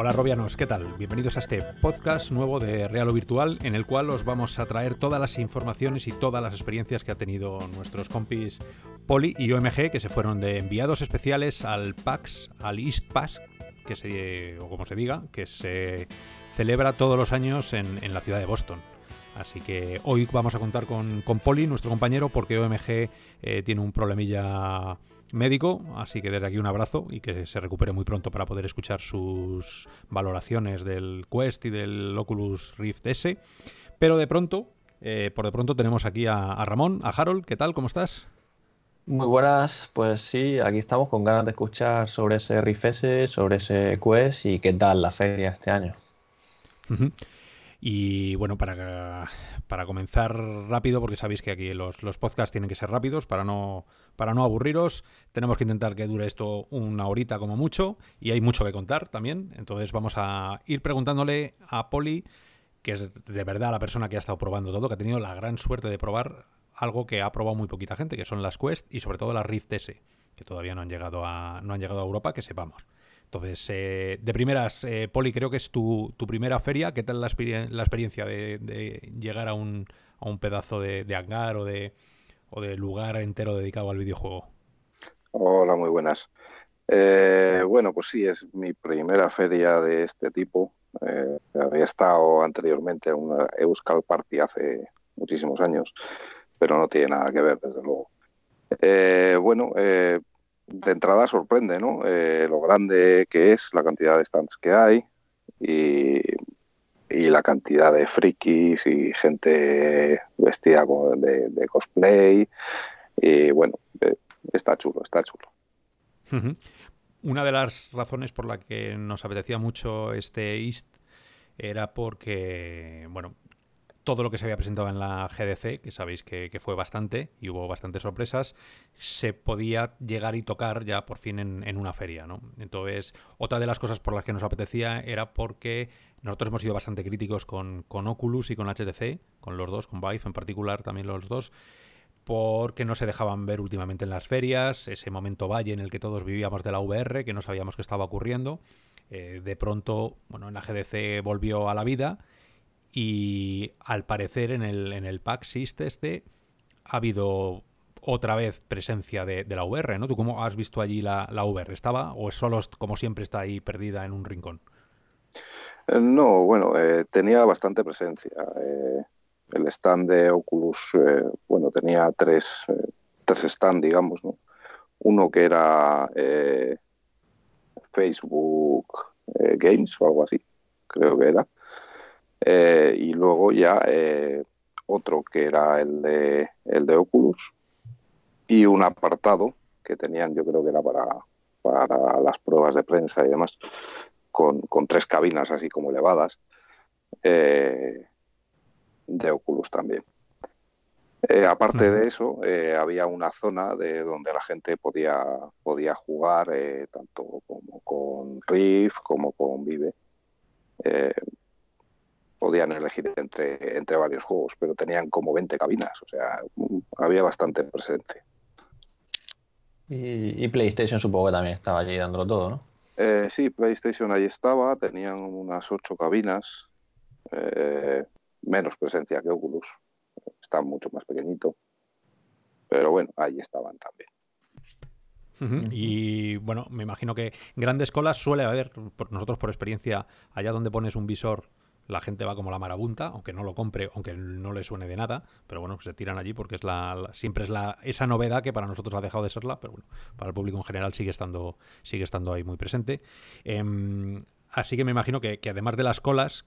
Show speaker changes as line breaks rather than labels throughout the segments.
Hola Robianos, ¿qué tal? Bienvenidos a este podcast nuevo de Real o Virtual en el cual os vamos a traer todas las informaciones y todas las experiencias que ha tenido nuestros compis Poli y OMG que se fueron de enviados especiales al PAX, al East PAX, que se, o como se diga, que se celebra todos los años en, la ciudad de Boston. Así que hoy vamos a contar con, Poli, nuestro compañero, porque OMG eh, tiene un problemilla médico, así que desde aquí un abrazo y que se recupere muy pronto para poder escuchar sus valoraciones del Quest y del Oculus Rift S. Pero de pronto, eh, por de pronto tenemos aquí a, Ramón, a Harold, ¿qué tal? ¿Cómo estás?
Muy buenas, pues sí, aquí estamos con ganas de escuchar sobre ese Rift S, sobre ese Quest y qué tal la feria este año.
Y bueno, para, para comenzar rápido, porque sabéis que aquí los, los, podcasts tienen que ser rápidos para no, para no aburriros, tenemos que intentar que dure esto una horita como mucho y hay mucho que contar también. Entonces vamos a ir preguntándole a Poli, que es de verdad la persona que ha estado probando todo, que ha tenido la gran suerte de probar algo que ha probado muy poquita gente, que son las Quest y sobre todo las Rift S, que todavía no han llegado a, no han llegado a Europa, que sepamos. Entonces, eh, de primeras, eh, Poli, creo que es tu, primera feria. ¿Qué tal la, experiencia de, llegar a un, a un pedazo de, hangar o de, o de lugar entero dedicado al videojuego?
Hola, muy buenas. Eh, bueno, pues sí, es mi primera feria de este tipo. había estado anteriormente en una Euskal Party hace muchísimos años, pero no tiene nada que ver, desde luego. bueno, de entrada sorprende, ¿no? Eh, lo grande que es, la cantidad de stands que hay y, la cantidad de frikis y gente vestida de, cosplay. Y bueno, eh, está chulo, está chulo.
Una de las razones por la que nos apetecía mucho este East era porque, bueno, todo lo que se había presentado en la GDC, que sabéis que, fue bastante y hubo bastantes sorpresas, se podía llegar y tocar ya por fin en, una feria. ¿no? Entonces, otra de las cosas por las que nos apetecía era porque nosotros hemos sido bastante críticos con, Oculus y con HTC, con los dos, con Vive en particular también los dos, porque no se dejaban ver últimamente en las ferias, ese momento valle en el que todos vivíamos de la VR, que no sabíamos qué estaba ocurriendo. Eh, de pronto, bueno, en la GDC volvió a la vida y al parecer en el, en el PAX este ha habido otra vez presencia de, la VR, ¿no? ¿Tú cómo has visto allí la, la VR? ¿Estaba o solo como siempre está ahí perdida en un rincón?
Eh, no, bueno, eh, tenía bastante presencia. Eh, el stand de Oculus, bueno, tenía tres, tres stands, digamos, ¿no? Uno que era Facebook Games o algo así, creo que era. Eh, y luego ya eh, otro que era el de, el de Oculus. Y un apartado que tenían, yo creo que era para, para las pruebas de prensa y demás, con, con tres cabinas así como elevadas, eh, de Oculus también. aparte de eso, había una zona de donde la gente podía, podía jugar tanto como con Rift como con Vive podían elegir entre, entre varios juegos, pero tenían como 20 cabinas, o sea, había bastante presencia.
Y, PlayStation supongo que también estaba allí dándolo todo, ¿no?
Eh, sí, PlayStation allí estaba, tenían unas ocho cabinas, eh, menos presencia que Oculus, está mucho más pequeñito, pero bueno, ahí estaban también.
Y bueno, me imagino que grandes colas suele haber, por nosotros por experiencia, allá donde pones un visor la gente va como la marabunta, aunque no lo compre, aunque no le suene de nada, pero bueno, se tiran allí porque es la, siempre es la esa novedad que para nosotros ha dejado de serla, pero bueno, para el público en general sigue estando sigue estando ahí muy presente. Em, así que me imagino que, que además de las colas,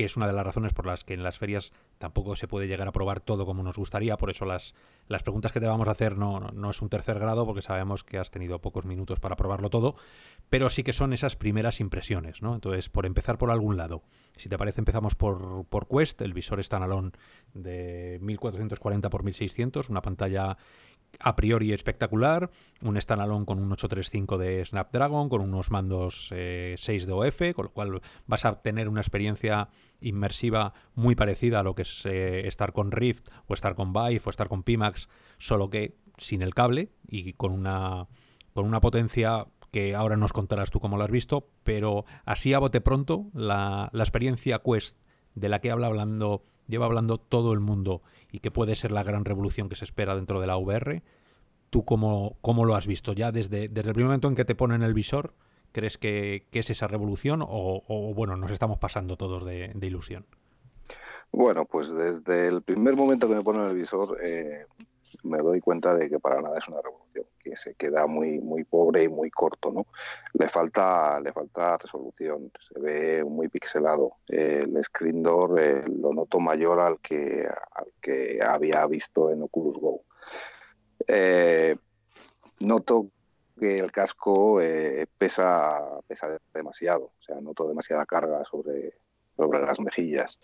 que es una de las razones por las que en las ferias tampoco se puede llegar a probar todo como nos gustaría, por eso las, las preguntas que te vamos a hacer no, no, es un tercer grado, porque sabemos que has tenido pocos minutos para probarlo todo, pero sí que son esas primeras impresiones, ¿no? Entonces, por empezar por algún lado, si te parece empezamos por, por Quest, el visor standalone de 1440 x 1600, una pantalla a priori espectacular, un standalone con un 835 de Snapdragon, con unos mandos 6 eh, de OF, con lo cual vas a tener una experiencia inmersiva muy parecida a lo que es eh, estar con Rift o estar con Vive o estar con Pimax, solo que sin el cable y con una, con una potencia que ahora nos contarás tú cómo lo has visto, pero así a bote pronto, la, la experiencia Quest de la que habla hablando, lleva hablando todo el mundo y que puede ser la gran revolución que se espera dentro de la VR, ¿tú cómo, cómo lo has visto? ¿Ya desde, desde el primer momento en que te ponen el visor, crees que, que es esa revolución o, bueno, nos estamos pasando todos de, de, ilusión?
Bueno, pues desde el primer momento que me ponen el visor, eh, me doy cuenta de que para nada es una revolución, que se queda muy muy pobre y muy corto, ¿no? Le falta le falta resolución, se ve muy pixelado. el screen door eh, lo noto mayor al que al que había visto en Oculus Go. Eh, noto que el casco eh, pesa pesa demasiado, o sea, noto demasiada carga sobre sobre las mejillas.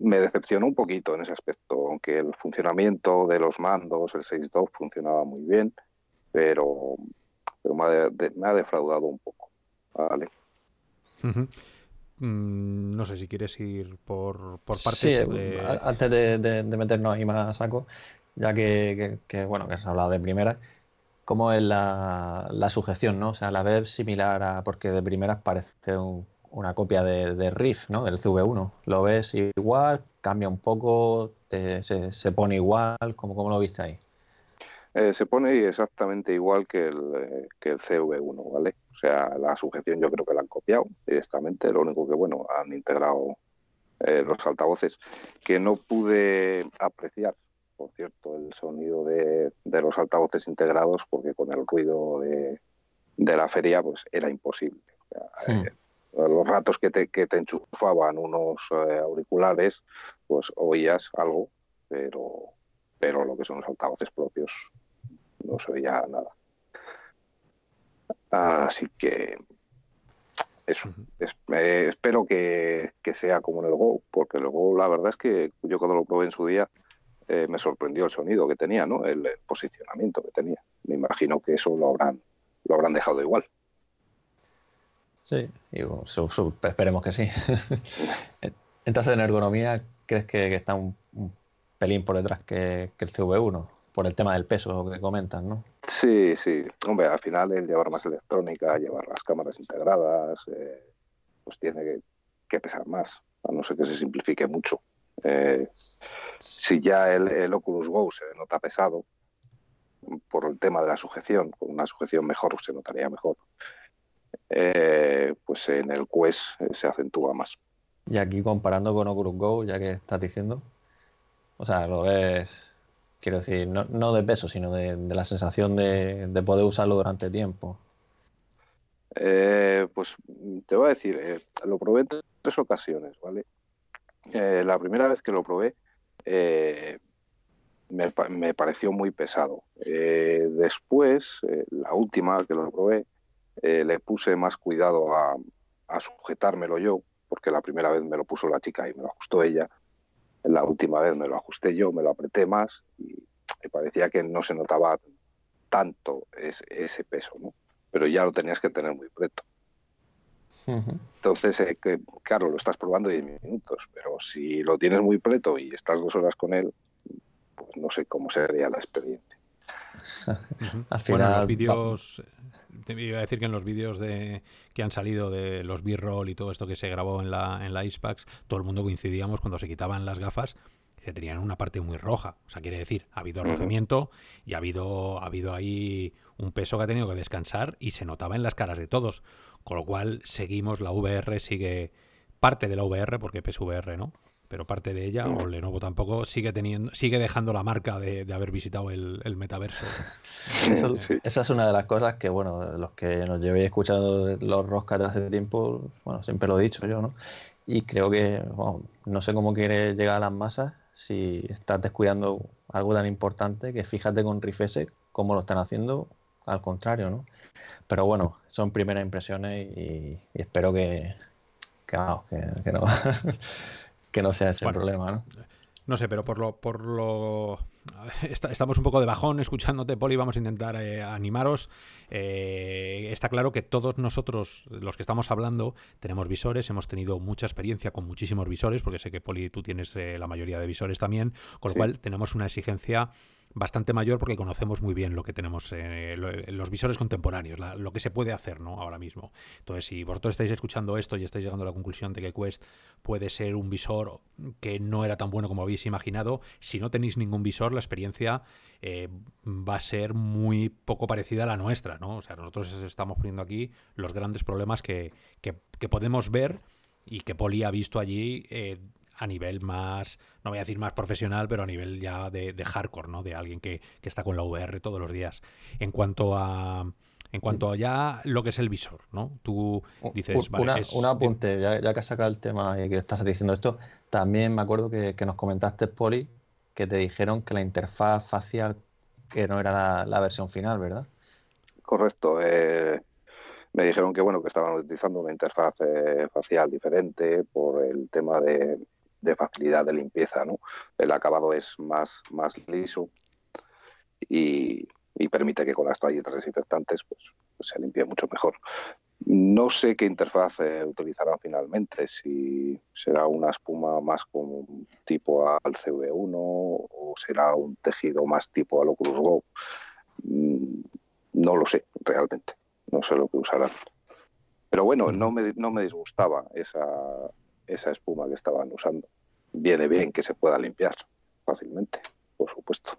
Me decepcionó un poquito en ese aspecto, aunque el funcionamiento de los mandos, el 6.2 funcionaba muy bien, pero, pero me, ha de, me, ha defraudado un poco. Vale.
Uh -huh. mm, no sé si quieres ir por, por partes.
Sí, de... antes de, de, de, meternos ahí más a saco, ya que, que, que bueno, que has hablado de primera, ¿cómo es la, la, sujeción, no? O sea, la ves similar a, porque de primeras parece un, una copia de, de, Riff, ¿no? Del CV1. ¿Lo ves igual? ¿Cambia un poco? Te, se, se, pone igual? ¿Cómo, ¿Cómo, lo viste ahí?
Eh, se pone exactamente igual que el, eh, que el CV1, ¿vale? O sea, la sujeción yo creo que la han copiado directamente. Lo único que, bueno, han integrado eh, los altavoces que no pude apreciar, por cierto, el sonido de, de los altavoces integrados porque con el ruido de, de la feria pues era imposible. O sea, hmm los ratos que te, que te enchufaban unos eh, auriculares, pues oías algo, pero, pero lo que son los altavoces propios no se oía nada. Así que eso, es, eh, espero que, que, sea como en el Go, porque el Go la verdad es que yo cuando lo probé en su día eh, me sorprendió el sonido que tenía, ¿no? El, el, posicionamiento que tenía. Me imagino que eso lo habrán, lo habrán dejado igual.
Sí, digo, sub, sub, esperemos que sí. Entonces, en ergonomía, ¿crees que, que está un, un, pelín por detrás que, que, el CV1? Por el tema del peso que comentan, ¿no?
Sí, sí. Hombre, al final el llevar más electrónica, llevar las cámaras integradas, eh, pues tiene que, que, pesar más, a no ser que se simplifique mucho. Eh, si ya el, el Oculus Go se nota pesado, por el tema de la sujeción, con una sujeción mejor se notaría mejor eh, pues en el Quest se acentúa más.
Y aquí comparando con Oculus Go, ya que estás diciendo, o sea, lo ves, quiero decir, no, no de peso, sino de, de la sensación de, de, poder usarlo durante tiempo.
Eh, pues te voy a decir, eh, lo probé en tres ocasiones, ¿vale? La primera vez que lo probé me, me, pareció muy pesado. después, la última que lo probé, eh, le puse más cuidado a, a, sujetármelo yo, porque la primera vez me lo puso la chica y me lo ajustó ella. La última vez me lo ajusté yo, me lo apreté más y me parecía que no se notaba tanto ese, ese peso, ¿no? Pero ya lo tenías que tener muy preto. Uh -huh. Entonces, eh, que, claro, lo estás probando 10 minutos, pero si lo tienes muy preto y estás dos horas con él, pues no sé cómo sería la experiencia.
Uh -huh. Al final, bueno, los vídeos te iba a decir que en los vídeos de que han salido de los B-roll y todo esto que se grabó en la, en la Icebox, todo el mundo coincidíamos cuando se quitaban las gafas que tenían una parte muy roja. O sea, quiere decir, ha habido rozamiento y ha habido, ha habido ahí un peso que ha tenido que descansar y se notaba en las caras de todos. Con lo cual, seguimos, la VR sigue parte de la VR, porque PSVR, ¿no? Pero parte de ella, o Lenovo tampoco, sigue teniendo, sigue dejando la marca de, de haber visitado el, el metaverso.
Eso, sí. Esa es una de las cosas que, bueno, los que nos llevéis escuchando los roscas de hace tiempo, bueno, siempre lo he dicho yo, ¿no? Y creo que, bueno, no sé cómo quiere llegar a las masas si estás descuidando algo tan importante que fíjate con Rifese cómo lo están haciendo, al contrario, ¿no? Pero bueno, son primeras impresiones y, y espero que, que, vamos, que, que no. que no sea ese bueno, problema, ¿no?
No sé, pero por lo, por lo estamos un poco de bajón escuchándote, Poli. Vamos a intentar eh, animaros. Eh, está claro que todos nosotros, los que estamos hablando, tenemos visores. Hemos tenido mucha experiencia con muchísimos visores, porque sé que, Poli, tú tienes eh, la mayoría de visores también. Con lo sí. cual, tenemos una exigencia bastante mayor porque conocemos muy bien lo que tenemos eh, en los visores contemporáneos, lo que se puede hacer ¿no? ahora mismo. Entonces, si vosotros estáis escuchando esto y estáis llegando a la conclusión de que Quest puede ser un visor que no era tan bueno como habéis imaginado, si no tenéis ningún visor, la experiencia eh, va a ser muy poco parecida a la nuestra. ¿no? O sea, nosotros estamos poniendo aquí los grandes problemas que, que, podemos ver y que Poli ha visto allí eh, a nivel más, no voy a decir más profesional, pero a nivel ya de, hardcore, ¿no? De alguien que, está con la VR todos los días. En cuanto a en cuanto a ya lo que es el visor, ¿no? Tú dices,
vale, un apunte, ya, ya, que has sacado el tema y que estás diciendo esto, también me acuerdo que, nos comentaste, Poli, que te dijeron que la interfaz facial que no era la, versión final, ¿verdad?
Correcto. Eh, me dijeron que bueno que estaban utilizando una interfaz eh, facial diferente por el tema de, de facilidad de limpieza. ¿no? El acabado es más, más liso y, permite que con las toallitas desinfectantes pues, se limpie mucho mejor. No sé qué interfaz utilizará eh, utilizarán finalmente, si será una espuma más como tipo al CV1 o será un tejido más tipo al Oculus Go. Mm, no lo sé realmente, no sé lo que usarán. Pero bueno, no me, no me disgustaba esa, esa espuma que estaban usando. Viene bien que se pueda limpiar fácilmente, por supuesto.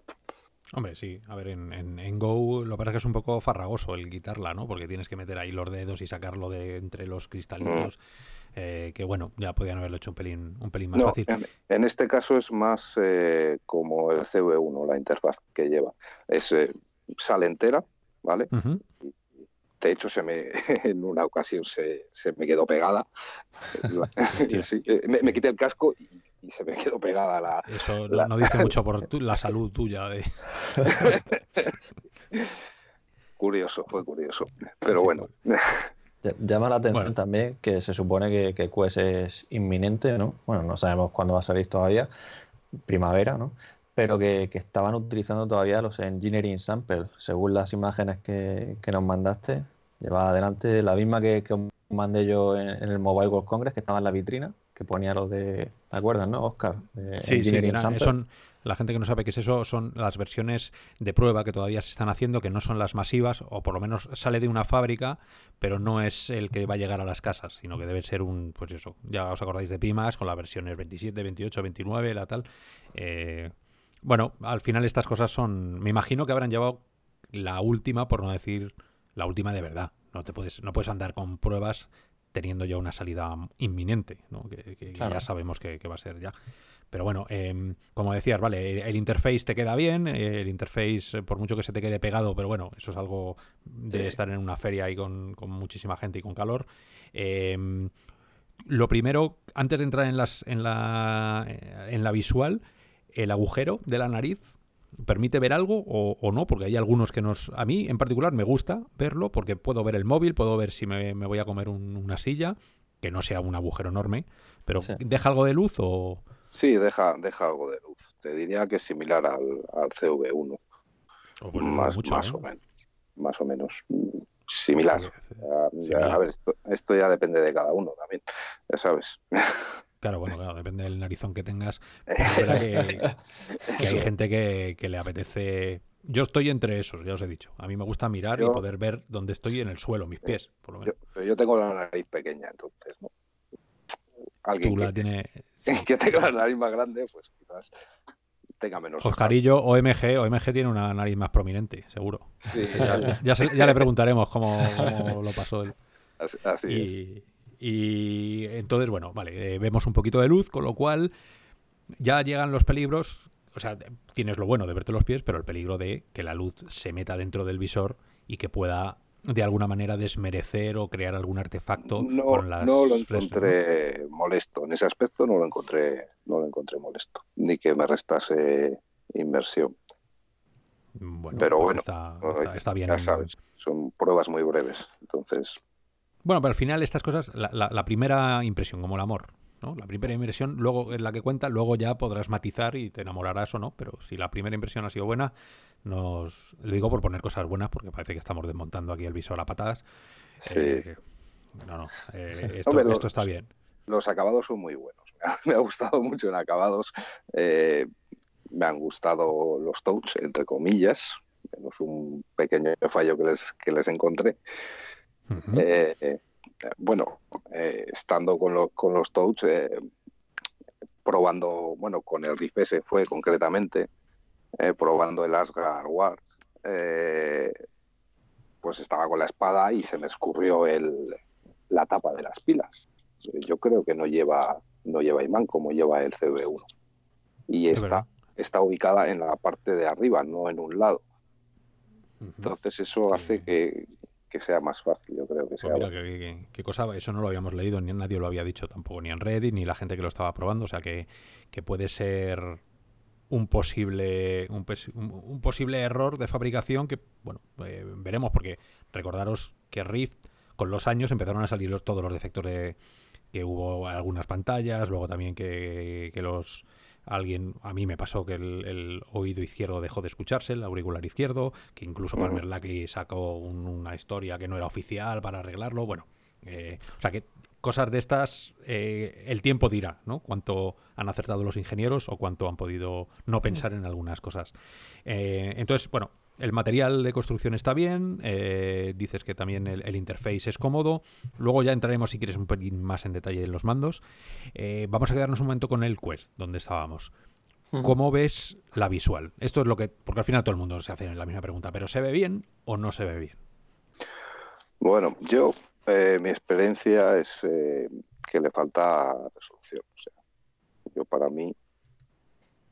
Hombre, sí. A ver, en, en, Go lo que pasa es que es un poco farragoso el quitarla, ¿no? Porque tienes que meter ahí los dedos y sacarlo de entre los cristalitos. Mm. Eh, que bueno, ya podían haberlo hecho un pelín, un pelín más fácil.
En, este caso es más eh, como el CV1, la interfaz que lleva. Es eh, sale entera, ¿vale? De hecho se me en una ocasión se, se me quedó pegada. Eh, me, quité el casco y, se me quedó pegada la
eso no dice mucho por la salud tuya de
curioso fue curioso pero bueno.
Llama la atención también que se supone que, que Quest es inminente, ¿no? Bueno, no sabemos cuándo va a salir todavía, primavera, ¿no? Pero que, que estaban utilizando todavía los Engineering Samples, según las imágenes que, que nos mandaste, Lleva adelante la misma que, que mandé yo en, el Mobile World Congress, que estaba en la vitrina, que ponía los de. ¿Te acuerdas, no, Oscar?
sí, sí, son. La gente que no sabe qué es eso son las versiones de prueba que todavía se están haciendo, que no son las masivas, o por lo menos sale de una fábrica, pero no es el que va a llegar a las casas, sino que debe ser un, pues eso, ya os acordáis de Pimas, con las versiones 27, 28, 29, la tal. Eh, bueno, al final estas cosas son, me imagino que habrán llevado la última, por no decir la última de verdad. No te puedes, no puedes andar con pruebas teniendo ya una salida inminente, ¿no? que, ya sabemos que, va a ser ya. Pero bueno, em, como decías, vale, el, interface te queda bien, el interface, por mucho que se te quede pegado, pero bueno, eso es algo de estar en una feria ahí con, muchísima gente y con calor. Em, lo primero, antes de entrar en, las, en, la, en la visual, el agujero de la nariz permite ver algo o, no, porque hay algunos que nos... A mí en particular me gusta verlo porque puedo ver el móvil, puedo ver si me, voy a comer una silla, que no sea un agujero enorme, pero ¿deja algo de luz o...?
Sí, deja, deja algo de luz. Te diría que es similar al, CV1. Pues más, más ¿eh? o menos. Más o menos. Similar. A, ver, esto, esto ya depende de cada uno también, ya sabes.
Claro, bueno, claro, depende del narizón que tengas. que, hay gente que, le apetece. Yo estoy entre esos, ya os he dicho. A mí me gusta mirar y poder ver dónde estoy en el suelo, mis pies, por lo menos.
Yo, yo tengo la nariz pequeña, entonces, ¿no?
Alguien Tú la que, tiene...
que tenga la nariz más grande, pues quizás tenga menos.
Oscarillo, OMG, OMG tiene una nariz más prominente, seguro. Sí. Ya, le preguntaremos cómo, lo pasó él.
Así, es.
Y entonces, bueno, vale, eh, vemos un poquito de luz, con lo cual ya llegan los peligros. O sea, tienes lo bueno de verte los pies, pero el peligro de que la luz se meta dentro del visor y que pueda de alguna manera desmerecer o crear algún artefacto
no,
con las
no lo encontré molesto. En ese aspecto no lo encontré no lo encontré molesto ni que me restase inversión
bueno,
pero
pues
bueno
está, está, bien
ya sabes son pruebas muy breves. Entonces
bueno, pero al final estas cosas, la, primera impresión, como el amor, ¿no? La primera impresión luego es la que cuenta, luego ya podrás matizar y te enamorarás o no, pero si la primera impresión ha sido buena, nos lo digo por poner cosas buenas, porque parece que estamos desmontando aquí el visor a patadas.
Sí. Eh,
no, no, eh, esto, está bien.
Los acabados son muy buenos. Me ha, gustado mucho en acabados. Eh, me han gustado los touch, entre comillas, menos un pequeño fallo que les, que les encontré. Eh, bueno, eh, estando con, con los touch, probando, bueno, con el Rift S fue concretamente, probando el Asgard Wars, pues estaba con la espada y se me escurrió el, la tapa de las pilas. Yo creo que no lleva, no lleva imán como lleva el CV1. Y está, está ubicada en la parte de arriba, no en un lado. Entonces eso hace que, sea más fácil, yo creo que pues sea.
Mira, qué, cosa, eso no lo habíamos leído, ni nadie lo había dicho tampoco, ni en Reddit, ni la gente que lo estaba probando, o sea que, que puede ser un posible un, posible error de fabricación que bueno eh, veremos porque recordaros que Rift con los años empezaron a salir todos los defectos de que hubo algunas pantallas luego también que, los alguien a mí me pasó que el, oído izquierdo dejó de escucharse el auricular izquierdo que incluso Palmer Lackley sacó una historia que no era oficial para arreglarlo bueno eh, o sea que cosas de estas, eh, el tiempo dirá, ¿no? Cuánto han acertado los ingenieros o cuánto han podido no pensar en algunas cosas. Eh, entonces, bueno, el material de construcción está bien, eh, dices que también el, interface es cómodo. Luego ya entraremos, si quieres, un pelín más en detalle en los mandos. vamos a quedarnos un momento con el Quest, donde estábamos. ¿Cómo ves la visual? Esto es lo que. Porque al final todo el mundo se hace la misma pregunta, pero ¿se ve bien o no se ve bien?
Bueno, yo eh, mi experiencia es eh, que le falta resolución. O sea, yo para mí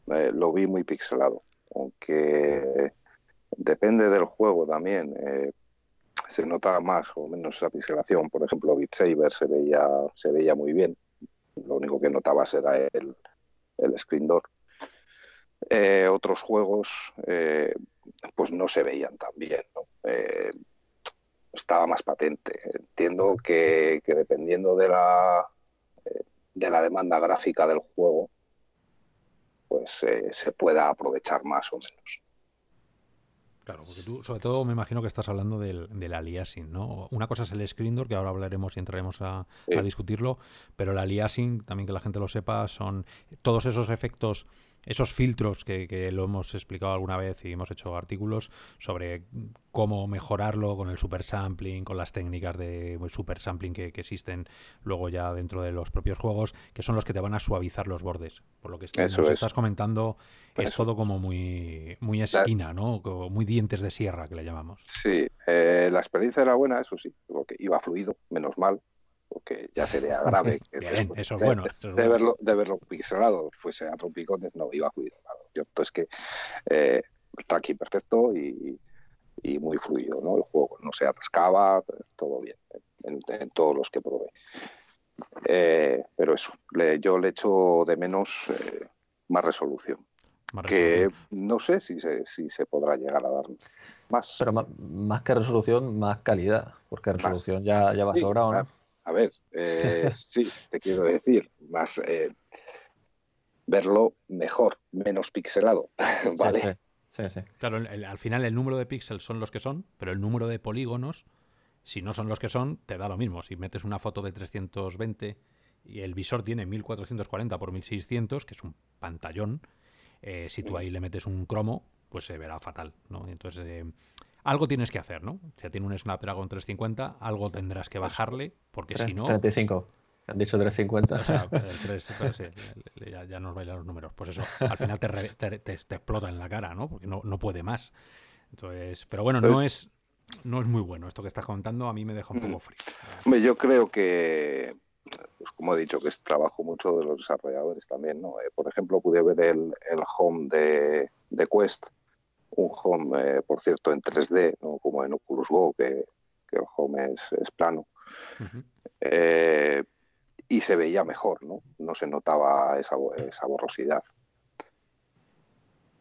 eh, lo vi muy pixelado, aunque depende del juego también. se nota más o menos esa pixelación. Por ejemplo, Beat Saber se veía, se veía muy bien. Lo único que notabas era el, el screen door. otros juegos pues no se veían tan bien. ¿no? estaba más patente. Entiendo que, dependiendo de la, eh, de la demanda gráfica del juego, pues eh, se pueda aprovechar más o menos.
Claro, porque tú, sobre todo, me imagino que estás hablando del, del aliasing, ¿no? Una cosa es el screen door, que ahora hablaremos y entraremos a, a discutirlo, pero el aliasing, también que la gente lo sepa, son todos esos efectos esos filtros que, lo hemos explicado alguna vez y hemos hecho artículos sobre cómo mejorarlo con el super sampling, con las técnicas de super sampling que, existen luego ya dentro de los propios juegos, que son los que te van a suavizar los bordes. Por lo que estás comentando, es todo como muy, muy esquina, ¿no? muy dientes de sierra que le llamamos.
Sí, eh, la experiencia era buena, eso sí, porque iba fluido, menos mal porque ya sería grave.
Bien, eso es bueno.
de, verlo, de verlo pixelado, fuese a trompicones, no iba fluido. Claro. Cierto es que eh, está aquí perfecto y, muy fluido, ¿no? El juego no se atascaba, todo bien, en, todos los que probé. Eh, pero eso, yo le echo de menos eh, más resolución. que no sé si se, si se podrá llegar a dar más.
Pero más, que resolución, más calidad, porque resolución ya, ya va sobrado, ¿no?
A ver, eh, sí, te quiero decir, más eh, verlo mejor, menos pixelado, ¿vale?
Sí, sí. Claro, al final el número de píxeles son los que son, pero el número de polígonos, si no son los que son, te da lo mismo. Si metes una foto de 320 y el visor tiene 1440 por 1600, que es un pantallón, eh, si tú ahí le metes un cromo, pues se verá fatal, ¿no? Entonces, algo tienes que hacer, ¿no? Si tiene un Snapdragon 350, algo tendrás que bajarle, porque si no...
35. Han dicho 350.
O sea, el 3, ya, nos bailan los números. Pues eso, al final te, te, explota en la cara, ¿no? Porque no, no puede más. Entonces, pero bueno, no pues es, no es muy bueno. Esto que estás contando a mí me deja un poco mm. frío.
Hombre, yo creo que, pues como he dicho, que es trabajo mucho de los desarrolladores también, ¿no? Eh, por ejemplo, pude ver el, el home de, de Quest un home, eh, por cierto, en 3D, ¿no? como en Oculus Go, que, el home es, plano. Eh, y se veía mejor, ¿no? No se notaba esa, esa borrosidad.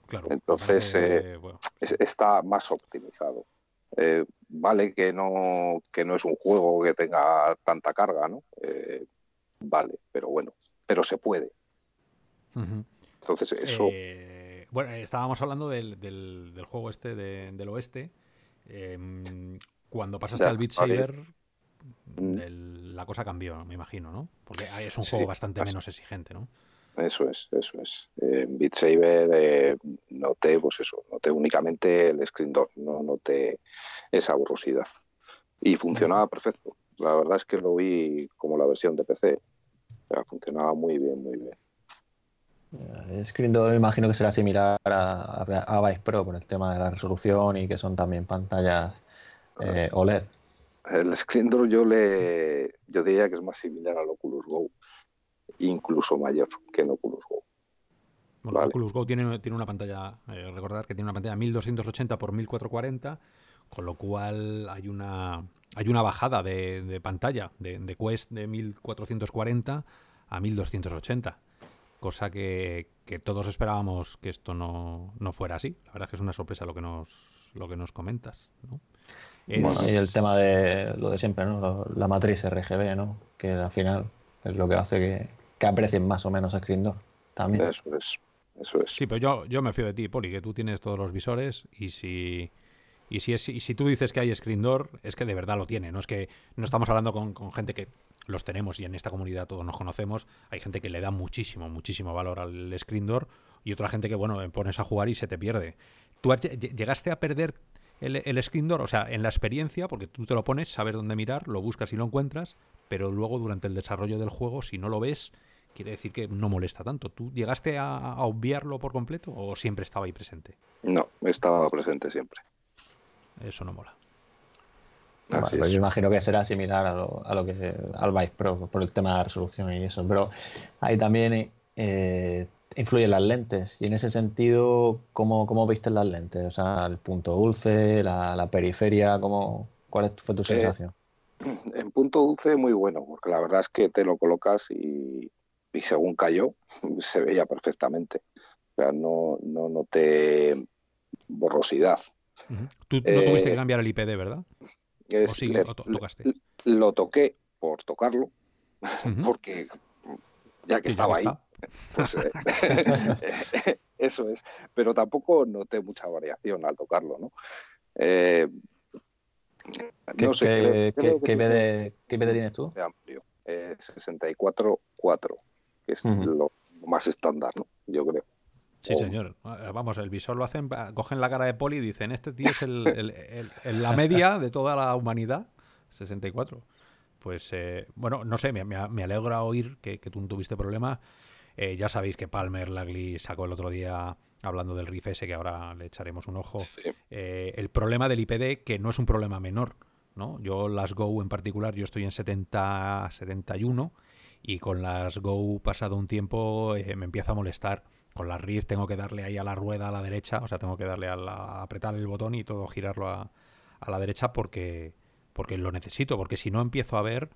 Claro,
Entonces eh, está más optimizado. vale que no, que no es un juego que tenga tanta carga, ¿no? vale, pero bueno, pero se puede. Entonces eso
bueno, estábamos hablando del, del, juego este del oeste. Em, cuando pasaste al Beat Saber, mm. la cosa cambió, me imagino, ¿no? Porque es un juego bastante menos exigente, ¿no?
Eso es, eso es. En Beat Saber eh, noté, pues eso, noté únicamente el screen door, no noté esa borrosidad. Y funcionaba perfecto. La verdad es que lo vi como la versión de PC. funcionaba muy bien, muy bien.
El screen door imagino que será similar a, a, Vice Pro por el tema de la resolución y que son también pantallas eh, OLED.
El screen door yo le yo diría que es más similar al Oculus Go incluso mayor que en Oculus Go.
Bueno, Oculus Go tiene, tiene una pantalla, eh, recordar que tiene una pantalla 1280 x 1440, con lo cual hay una hay una bajada de, pantalla de, Quest de 1440 a 1280, cosa que, todos esperábamos que esto no, fuera así. La verdad es que es una sorpresa lo que nos, lo que nos comentas.
Bueno, y el tema de lo de siempre, ¿no? la matriz RGB, ¿no? que al final es lo que hace que, que aprecien más o menos a Screen también.
Eso es, eso es.
Sí, pero yo, yo me fío de ti, Poli, que tú tienes todos los visores y si... Y si, es, y si tú dices que hay screen door, es que de verdad lo tiene. No es que no estamos hablando con, gente que los tenemos y en esta comunidad todos nos conocemos. Hay gente que le da muchísimo, muchísimo valor al screen door y otra gente que, bueno, pones a jugar y se te pierde. ¿Tú llegaste a perder el, el screen door? O sea, en la experiencia, porque tú te lo pones, sabes dónde mirar, lo buscas y lo encuentras, pero luego durante el desarrollo del juego, si no lo ves, quiere decir que no molesta tanto. ¿Tú llegaste a, obviarlo por completo o siempre estaba ahí presente?
No, estaba presente siempre.
Eso no mola.
Pues yo imagino que será similar a lo, que al Vice Pro por el tema de la resolución y eso, pero ahí también eh, influyen las lentes y en ese sentido, ¿cómo, cómo viste las lentes? O sea, el punto dulce, la, periferia, ¿cómo, ¿cuál fue tu eh, sensación?
en punto dulce muy bueno, porque la verdad es que te lo colocas y, según cayó se veía perfectamente. O sea, no, no noté borrosidad.
Tú no tuviste que eh, cambiar el IPD, ¿verdad? ¿O sí lo tocaste?
Lo toqué por tocarlo, porque ya que estaba ahí, pues, eh, eso es. Pero tampoco noté mucha variación al tocarlo, ¿no? Eh,
¿Qué, sé, qué, tienes tú?
De amplio. 64-4, que es lo más estándar, ¿no? Yo creo.
Sí, señor. Eh, vamos, el visor lo hacen, cogen la cara de Poli y dicen, este tío es el, la media de toda la humanidad, 64. Pues, eh, bueno, no sé, me, me, alegra oír que, tú no tuviste problema. Eh, ya sabéis que Palmer Lagli sacó el otro día hablando del RIF ese, que ahora le echaremos un ojo, eh, el problema del IPD, que no es un problema menor. ¿no? Yo las Go en particular, yo estoy en 70, 71 y con las Go pasado un tiempo eh, me empieza a molestar. Con las RIF tengo que darle ahí a la rueda a la derecha, o sea, tengo que darle a, apretar el botón y todo girarlo a, a la derecha porque, porque lo necesito, porque si no empiezo a ver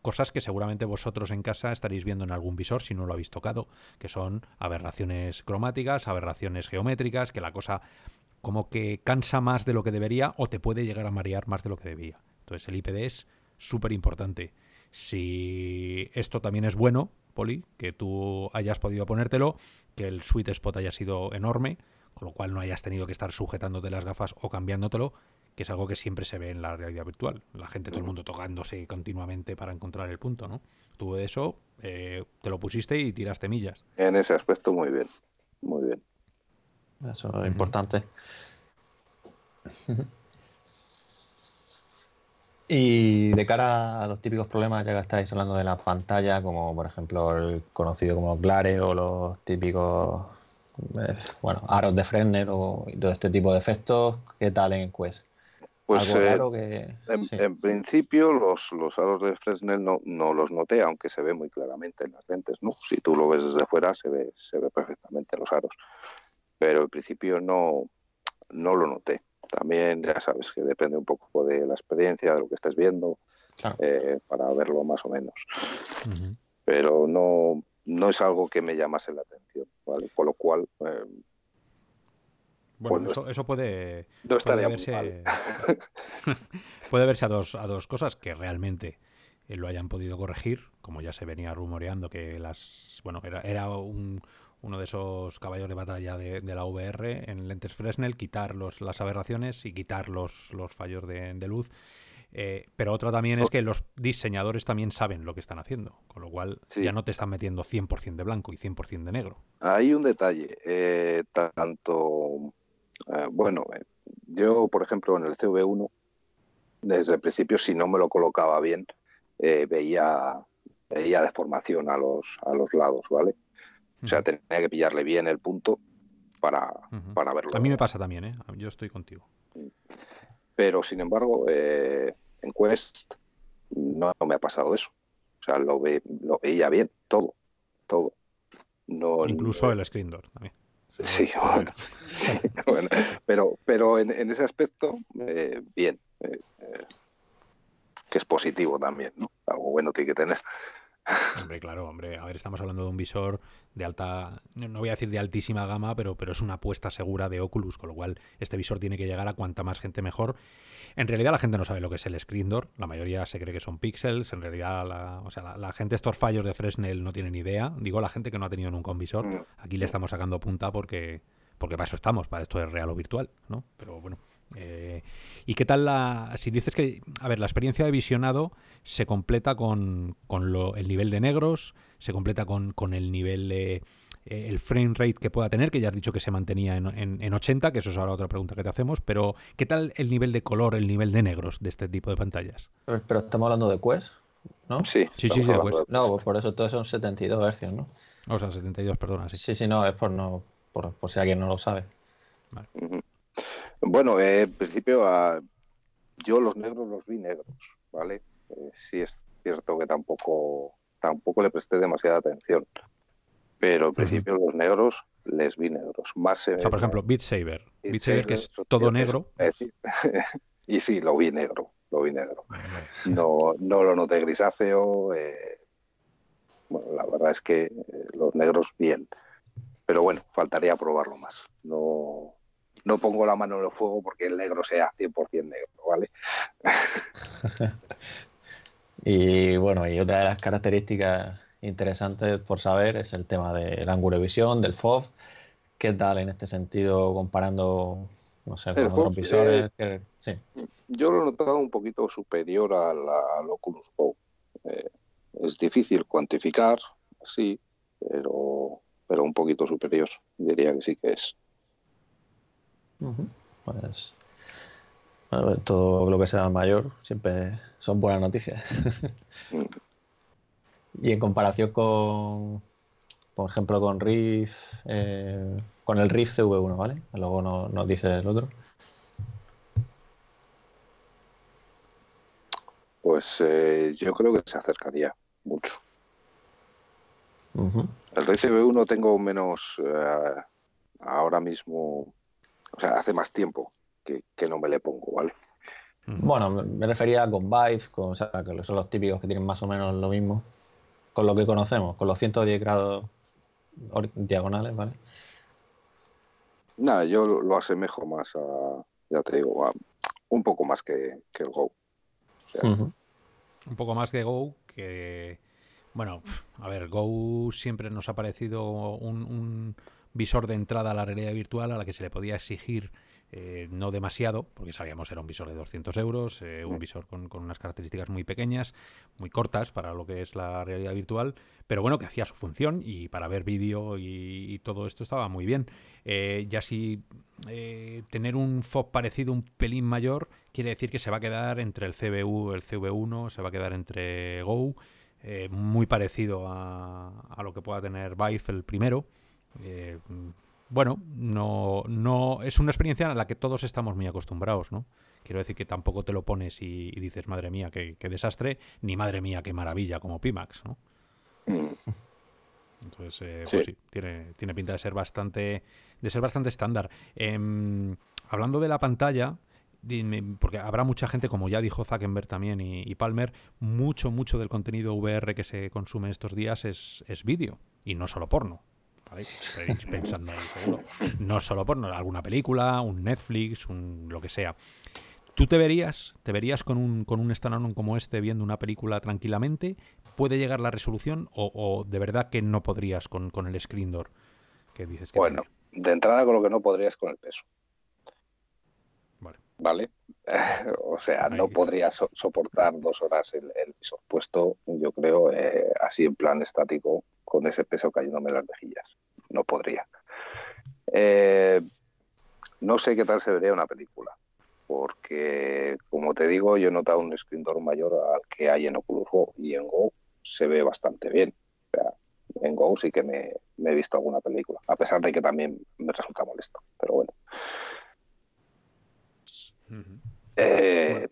cosas que seguramente vosotros en casa estaréis viendo en algún visor si no lo habéis tocado, que son aberraciones cromáticas, aberraciones geométricas, que la cosa como que cansa más de lo que debería o te puede llegar a marear más de lo que debía. Entonces el IPD es súper importante. Si esto también es bueno, Poli, que tú hayas podido ponértelo, que el sweet spot haya sido enorme, con lo cual no hayas tenido que estar sujetándote las gafas o cambiándotelo, que es algo que siempre se ve en la realidad virtual. La gente, todo el mundo tocándose continuamente para encontrar el punto, ¿no? Tú de eso eh, te lo pusiste y tiraste millas.
En ese aspecto, muy bien. Muy bien.
Eso es importante. Y de cara a los típicos problemas, ya que estáis hablando de la pantalla, como por ejemplo el conocido como glare o los típicos eh, bueno, aros de Fresnel o todo este tipo de efectos, ¿qué tal en Quest?
Pues eh, en, principio los, los aros de Fresnel no, no, los noté, aunque se ve muy claramente en las lentes, ¿no? Si tú lo ves desde fuera se ve, se ve perfectamente los aros. Pero en principio no, no lo noté. También ya sabes que depende un poco de la experiencia, de lo que estés viendo, eh, para verlo más o menos. Pero no, no es algo que me llamase la atención, ¿vale? Con lo cual, eh,
bueno, pues eso, puede,
no puede
verse, puede verse a dos, a dos cosas que realmente eh, lo hayan podido corregir, como ya se venía rumoreando que las, bueno, era, era un, uno de esos caballos de batalla de, la VR en lentes Fresnel, quitar los, las aberraciones y quitar los, los fallos de, luz. Eh, pero otra también es que los diseñadores también saben lo que están haciendo, con lo cual ya no te están metiendo 100% de blanco y 100% de negro.
Hay un detalle, eh, tanto, eh, bueno, yo por ejemplo en el CV1, desde el principio si no me lo colocaba bien, veía, veía deformación a los, a los lados, ¿vale? O sea, tenía que pillarle bien el punto para, para verlo.
A mí me pasa también, ¿eh? Yo estoy contigo.
Pero, sin embargo, eh, en Quest no, me ha pasado eso. O sea, lo, ve, lo veía bien, todo, todo. No,
Incluso el screen door también.
Sí, bueno. pero, pero en, ese aspecto, eh, bien. Eh, que es positivo también, ¿no? Algo bueno tiene que tener.
Hombre, claro, hombre. A ver, estamos hablando de un visor de alta, no voy a decir de altísima gama, pero, pero es una apuesta segura de Oculus, con lo cual este visor tiene que llegar a cuanta más gente mejor. En realidad la gente no sabe lo que es el screen door, la mayoría se cree que son píxeles, en realidad la, o sea, la, gente estos fallos de Fresnel no tiene ni idea, digo la gente que no ha tenido nunca un visor, aquí le estamos sacando punta porque, porque para eso estamos, para esto es real o virtual, ¿no? Pero bueno. Eh, ¿Y qué tal la. Si dices que. A ver, la experiencia de visionado se completa con, con lo, el nivel de negros, se completa con, con el nivel de. Eh, el frame rate que pueda tener, que ya has dicho que se mantenía en, en, 80, que eso es ahora otra pregunta que te hacemos, pero ¿qué tal el nivel de color, el nivel de negros de este tipo de pantallas?
Pero, estamos hablando de Quest, ¿no?
Sí,
sí, sí, de Quest.
No, pues por eso todos son 72 hercios, ¿no?
O sea, 72, perdona. Sí,
sí, sí no, es por, no, por, por si alguien no lo sabe.
Vale. Bueno, eh, en principio ah, yo los negros los vi negros, ¿vale? Eh, sí es cierto que tampoco, tampoco le presté demasiada atención, pero en principio los negros les vi negros. Más,
o sea, por ejemplo, Beat Saber. Beat, Saber, que es todo negro.
y sí, lo vi negro, lo vi negro. No, no lo noté grisáceo. Eh, bueno, la verdad es que los negros bien. Pero bueno, faltaría probarlo más. No, no pongo la mano en el fuego porque el negro sea 100% negro, ¿vale?
y bueno, y otra de las características interesantes por saber es el tema del ángulo de visión, del FOV. ¿Qué tal en este sentido comparando, no sé, con otros visores? sí.
Yo lo he notado un poquito superior al, Oculus Go. Eh, es difícil cuantificar, sí, pero, pero un poquito superior. Diría que sí que es.
Pues todo lo que sea mayor siempre son buenas noticias. y en comparación con, por ejemplo, con Riff, eh, con el Riff CV1, ¿vale? Luego nos, dice el otro.
Pues eh, yo creo que se acercaría mucho. El Riff CV1 tengo menos eh, ahora mismo o sea, hace más tiempo que, no me le pongo, ¿vale?
Bueno, me refería con Vive, con, o sea, que son los típicos que tienen más o menos lo mismo, con lo que conocemos, con los 110 grados diagonales, ¿vale?
Nada, yo lo asemejo más a, ya te digo, a un poco más que, el Go.
Un poco más que Go, que, bueno, a ver, Go siempre nos ha parecido un visor de entrada a la realidad virtual a la que se le podía exigir eh, no demasiado, porque sabíamos era un visor de 200 euros, eh, un visor con, unas características muy pequeñas, muy cortas para lo que es la realidad virtual, pero bueno, que hacía su función y para ver vídeo y, todo esto estaba muy bien. Eh, ya si tener un FOB parecido un pelín mayor, quiere decir que se va a quedar entre el CBU, el CV1, se va a quedar entre Go, muy parecido a, a, lo que pueda tener Vive el primero. Eh, bueno, no, no es una experiencia a la que todos estamos muy acostumbrados, ¿no? Quiero decir que tampoco te lo pones y, dices, madre mía, qué, desastre, ni madre mía, qué maravilla, como Pimax, ¿no? Mm. Entonces, eh, pues sí, tiene, tiene pinta de ser bastante, de ser bastante estándar. Em, hablando de la pantalla, porque habrá mucha gente, como ya dijo Zuckerberg también y, Palmer, mucho, mucho del contenido VR que se consume estos días es, es vídeo y no solo porno pensando No solo por alguna película, un Netflix, un lo que sea. ¿Tú te verías, te verías con un, con un como este viendo una película tranquilamente? ¿Puede llegar la resolución o, de verdad que no podrías con, el screen door? Que dices
bueno, de entrada con lo que no podrías con el peso. ¿vale? o sea, no podría soportar dos horas el, el puesto, yo creo, eh, así en plan estático, con ese peso cayéndome en las mejillas. No podría. Eh, no sé qué tal se vería una película, porque, como te digo, yo he notado un door mayor al que hay en Oculus Go y en Go se ve bastante bien. O sea, en Go sí que me, he visto alguna película, a pesar de que también me resulta molesto, pero bueno.
Eh,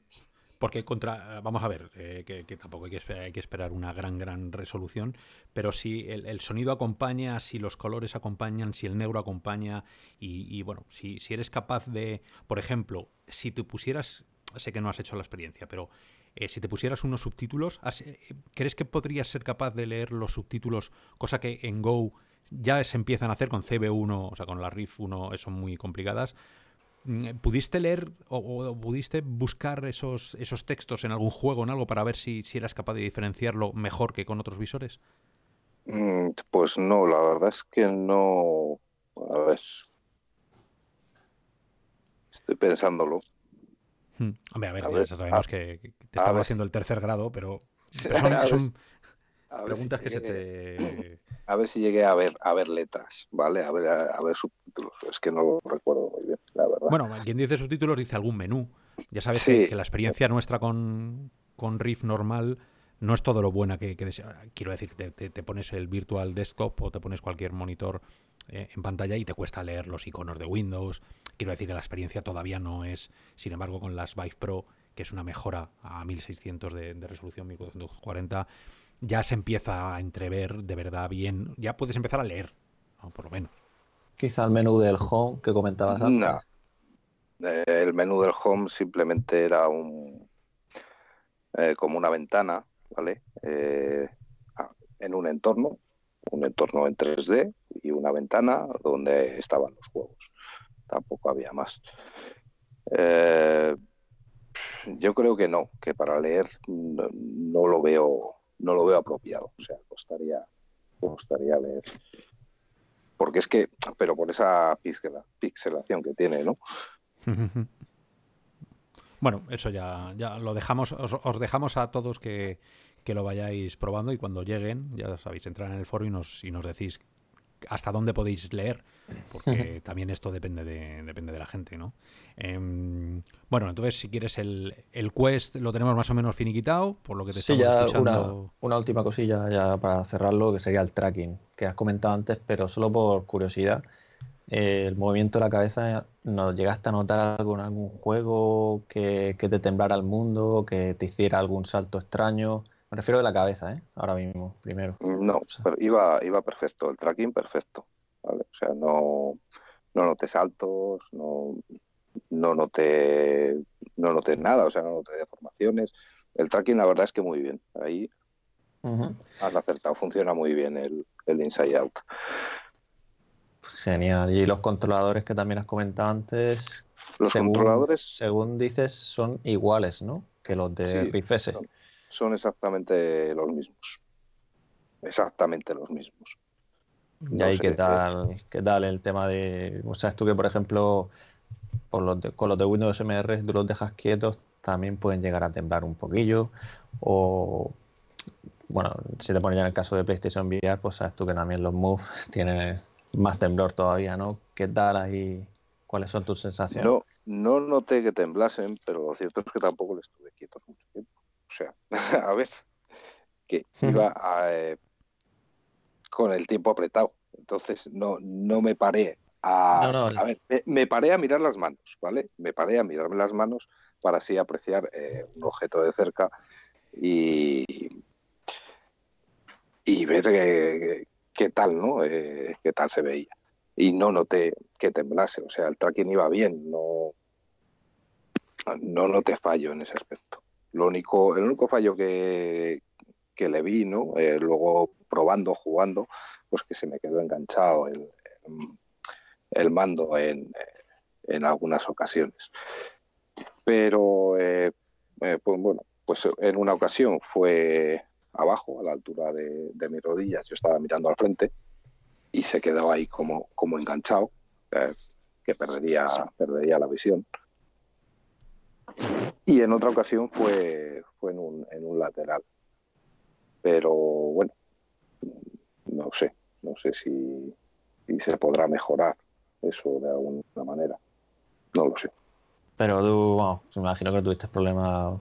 porque contra, vamos a ver, eh, que, tampoco hay que, esperar, que, esperar, una gran, gran resolución, pero si el, sonido acompaña, si los colores acompañan, si el negro acompaña, y, bueno, si, si, eres capaz de, por ejemplo, si te pusieras, sé que no has hecho la experiencia, pero eh, si te pusieras unos subtítulos, ¿crees que podrías ser capaz de leer los subtítulos, cosa que en Go ya se empiezan a hacer con CB1, o sea, con la RIF 1 son muy complicadas? Mm, ¿Pudiste leer o, pudiste buscar esos, esos textos en algún juego, en algo, para ver si, si eras capaz de diferenciarlo mejor que con otros visores?
Mm, pues no, la verdad es que no. A ver. Estoy pensándolo.
Hmm. Hombre, a ver, ya sabemos que, te estaba haciendo el tercer grado, pero, son, preguntas que se te
a ver si llegué a ver a ver letras, ¿vale? A ver a, ver subtítulos. Es que no lo recuerdo muy bien, la verdad.
Bueno, quien dice subtítulos dice algún menú. Ya sabes que, la experiencia nuestra con, con Riff normal no es todo lo buena que, quiero decir, te, te, pones el virtual desktop o te pones cualquier monitor eh, en pantalla y te cuesta leer los iconos de Windows. Quiero decir que la experiencia todavía no es, sin embargo, con las Vive Pro, que es una mejora a 1600 de, de resolución, 1440, ya se empieza a entrever de verdad bien. Ya puedes empezar a leer, por lo menos.
Quizá el menú del home que comentabas antes.
No. Eh, el menú del home simplemente era un eh, como una ventana, ¿vale? Eh, en un entorno, un entorno en 3D y una ventana donde estaban los juegos. Tampoco había más. yo creo que no, que para leer no lo veo no lo veo apropiado. O sea, costaría, costaría ver. Porque es que, pero por esa pixelación que tiene, ¿no?
Bueno, eso ya, ya lo dejamos, os, dejamos a todos que, que, lo vayáis probando y cuando lleguen, ya sabéis, entrar en el foro y nos, y nos decís hasta dónde podéis leer, porque también esto depende de, depende de la gente, ¿no? Em, bueno, entonces si quieres el, el, quest lo tenemos más o menos finiquitado, por lo que te sí, ya
escuchando. Una, última cosilla ya para cerrarlo, que sería el tracking, que has comentado antes, pero solo por curiosidad. Eh, el movimiento de la cabeza, ¿no llegaste a notar algo en algún juego que, que te temblara el mundo, que te hiciera algún salto extraño? Me refiero de la cabeza, ¿eh? Ahora mismo, primero.
No, pero iba, iba perfecto, el tracking perfecto. ¿vale? O sea, no, no noté saltos, no, no noté, no noté nada, o sea, no noté deformaciones. El tracking, la verdad es que muy bien. Ahí has acertado, funciona muy bien el, el inside out.
Genial. Y los controladores que también has comentado antes,
los controladores,
según dices, son iguales, ¿no? Que los de sí,
son exactamente los mismos. Exactamente los mismos.
y ahí qué tal, qué tal el tema de, o sea, tú que por ejemplo con los de Windows MR tú los dejas quietos, también pueden llegar a temblar un poquillo o bueno, si te pones ya en el caso de PlayStation VR, pues sabes tú que también los Move tienen más temblor todavía, ¿no? ¿Qué tal ahí? ¿Cuáles son tus sensaciones?
No, no noté que temblasen, pero lo cierto es que tampoco les estuve quietos mucho tiempo. O sea, a ver, que iba eh, con el tiempo apretado. Entonces no, no me paré a, a ver, me, paré a mirar las manos, ¿vale? Me paré a mirarme las manos para así apreciar eh, un objeto de cerca y, y ver qué tal, ¿no? Eh, qué tal se veía. Y no noté que temblase, o sea, el tracking iba bien, no, no noté fallo en ese aspecto. Lo único, el único fallo que, que le vi, ¿no? Eh, luego probando, jugando, pues que se me quedó enganchado el, el mando en, en, algunas ocasiones. Pero, eh, eh, pues bueno, pues en una ocasión fue abajo, a la altura de, de, mis rodillas, yo estaba mirando al frente y se quedó ahí como, como enganchado, que perdería, perdería la visión. Y en otra ocasión fue, fue en, un, en un lateral. Pero bueno, no sé, no sé si, se podrá mejorar eso de alguna manera. No lo sé.
Pero tú, bueno, me imagino que tuviste problemas,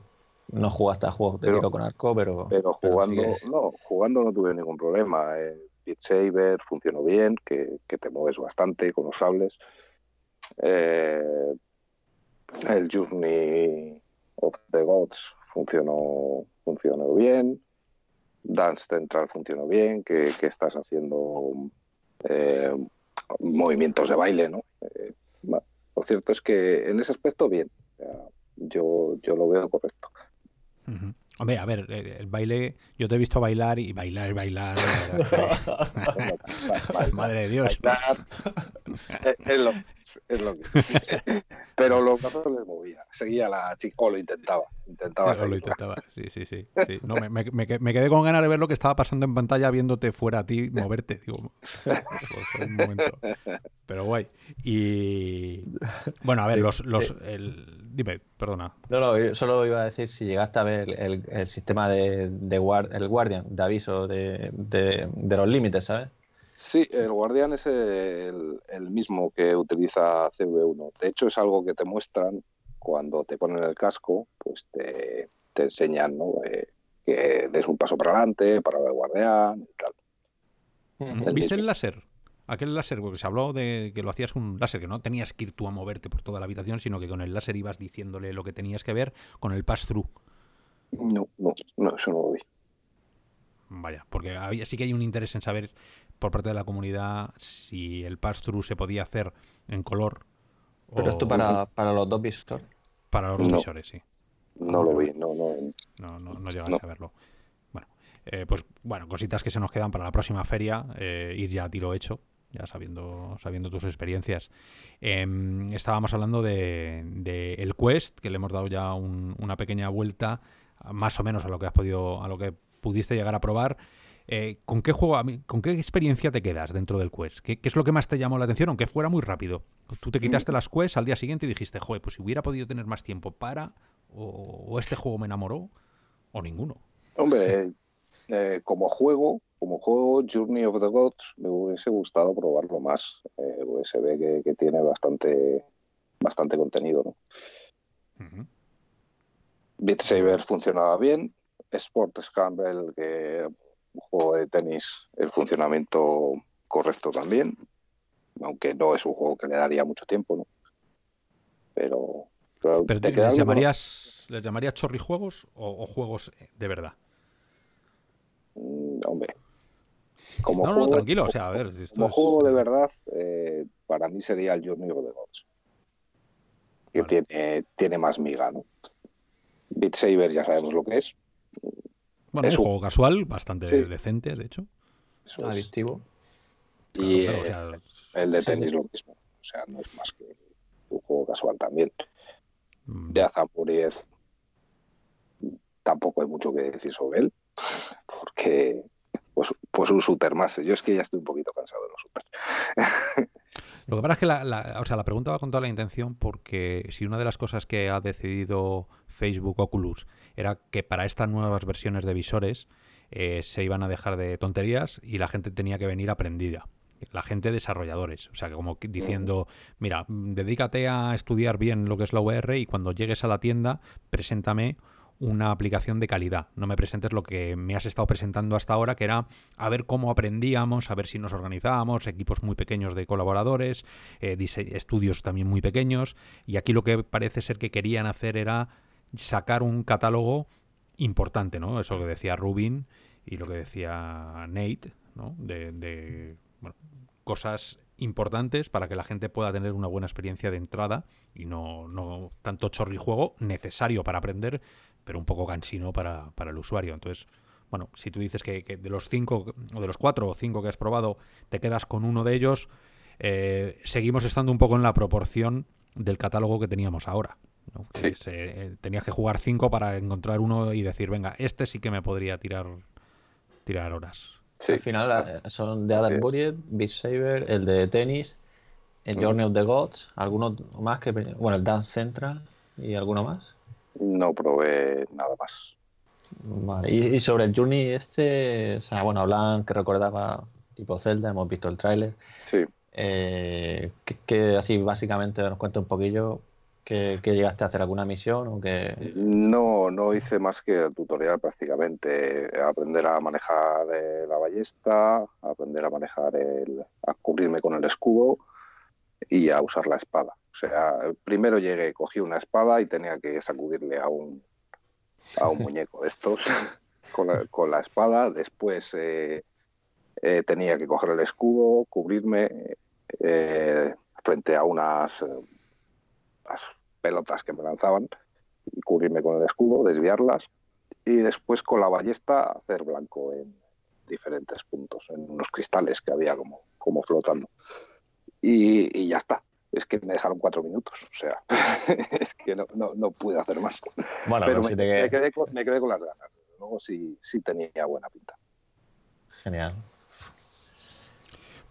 no jugaste a juegos de tiro con arco, pero...
Pero jugando, no, jugando no tuve ningún problema. El Beat Saber funcionó bien, que, te mueves bastante con los sables. Eh, el Journey of the Gods funcionó, funcionó bien. Dance Central funcionó bien, que, estás haciendo eh, movimientos de baile, ¿no? Eh, lo cierto es que en ese aspecto bien, yo, yo lo veo correcto.
Hombre, a ver, el baile, yo te he visto bailar y bailar y bailar. Madre de Dios.
es, lo, es lo que. Pero los brazos les movía. Seguía la chica, o lo intentaba. intentaba
lo intentaba, sí, sí, sí. No, me, me, me, quedé con ganas de ver lo que estaba pasando en pantalla viéndote fuera a ti moverte. Digo, un momento. Pero guay. Y. Bueno, a ver, los. los el... Dime, perdona.
No, no, yo solo iba a decir si llegaste a ver el, el sistema de, de el Guardian, de aviso de, de, de los límites, ¿sabes?
Sí, el Guardian es el, mismo que utiliza CV1. De hecho, es algo que te muestran cuando te ponen el casco, pues te, enseñan ¿no? Eh, que des un paso para adelante, para el guardián y
tal. ¿Viste el láser? Aquel láser, porque se habló de que lo hacías con un láser, que no tenías que ir tú a moverte por toda la habitación, sino que con el láser ibas diciéndole lo que tenías que ver con el pass-through.
No, no, no, eso no lo vi.
Vaya, porque había, sí que hay un interés en saber por parte de la comunidad si el pass-through se podía hacer en color.
Pero esto para, para los dos visores.
Para los dos visores, sí.
No lo vi, no, no.
No, no, no llegaste a verlo. Bueno, eh, pues bueno, cositas que se nos quedan para la próxima feria, eh, ir ya a tiro hecho, ya sabiendo, sabiendo tus experiencias. Em, estábamos hablando de, de, el Quest, que le hemos dado ya una pequeña vuelta, más o menos a lo que has podido, a lo que pudiste llegar a probar. Eh, ¿Con qué juego, con qué experiencia te quedas dentro del Quest? ¿Qué, es lo que más te llamó la atención, aunque fuera muy rápido? Tú te quitaste las Quests al día siguiente y dijiste, joder, pues si hubiera podido tener más tiempo para, o, este juego me enamoró, o ninguno.
Hombre, eh, como juego, como juego Journey of the Gods, me hubiese gustado probarlo más. Eh, se ve que, tiene bastante, bastante contenido, ¿no? Beat Saber funcionaba bien, Sport Scramble, que un juego de tenis, el funcionamiento correcto también, aunque no es un juego que le daría mucho tiempo, ¿no? Pero,
¿te ¿les, llamarías, ¿les llamarías chorrijuegos o, o juegos de verdad?
Mm, hombre.
Como no, juego, no, tranquilo, o sea, a ver.
como juego de verdad, eh, para mí sería el Journey of the Gods. Que tiene, tiene más miga, ¿no? Beat Saber ya sabemos lo que es.
Bueno, es un juego casual, bastante decente, de hecho.
Es adictivo.
Y el de tenis lo mismo. O sea, no es más que un juego casual también. Mm. De Azapuriez tampoco hay mucho que decir sobre él, porque pues, pues un shooter más. Yo es que ya estoy un poquito cansado de los shooters.
Lo que pasa es que la, o sea, la pregunta va con toda la intención porque si una de las cosas que ha decidido Facebook Oculus era que para estas nuevas versiones de visores eh, se iban a dejar de tonterías y la gente tenía que venir aprendida. La gente desarrolladores, o sea, que como diciendo, mira, dedícate a estudiar bien lo que es la VR y cuando llegues a la tienda, preséntame una aplicación de calidad. No me presentes lo que me has estado presentando hasta ahora, que era a ver cómo aprendíamos, a ver si nos organizábamos, equipos muy pequeños de colaboradores, eh, estudios también muy pequeños. Y aquí lo que parece ser que querían hacer era sacar un catálogo importante, ¿no? Eso que decía Rubin y lo que decía Nate, ¿no? De, cosas importantes para que la gente pueda tener una buena experiencia de entrada y no, no tanto chorrijuego necesario para aprender, pero un poco cansino para, para el usuario. Entonces, bueno, si tú dices que, de los cinco, o de los cuatro o cinco que has probado, te quedas con uno de ellos, eh, seguimos estando un poco en la proporción del catálogo que teníamos ahora. Eh, tenías que jugar cinco para encontrar uno y decir, venga, este sí que me podría tirar, tirar horas.
Al final eh, son de Adam Budget, Beat Saber, el de tenis, el Journey of the Gods, algunos más que. Bueno, el Dance Central y alguno más.
No probé nada más.
Y, sobre el Journey este, o sea, bueno, hablan que recordaba tipo Zelda, hemos visto el tráiler.
Sí.
Eh, que, así básicamente nos cuenta un poquillo que, llegaste a hacer alguna misión o que...
No, no hice más que el tutorial prácticamente. Aprender a manejar eh, la ballesta, aprender a manejar el... a cubrirme con el escudo y a usar la espada. Sea, primero llegué, cogí una espada y tenía que sacudirle a un, a un muñeco de estos con, la, con la espada. Después eh, eh, tenía que coger el escudo, cubrirme eh, frente a unas, pelotas que me lanzaban y cubrirme con el escudo, desviarlas y después con la ballesta hacer blanco en diferentes puntos, en unos cristales que había como, como flotando. Y, ya está. Es que me dejaron cuatro minutos, o sea, es que no, no, pude hacer más. Bueno, pero me, quedé con, me, quedé con, las ganas. Luego sí, sí tenía buena pinta.
Genial.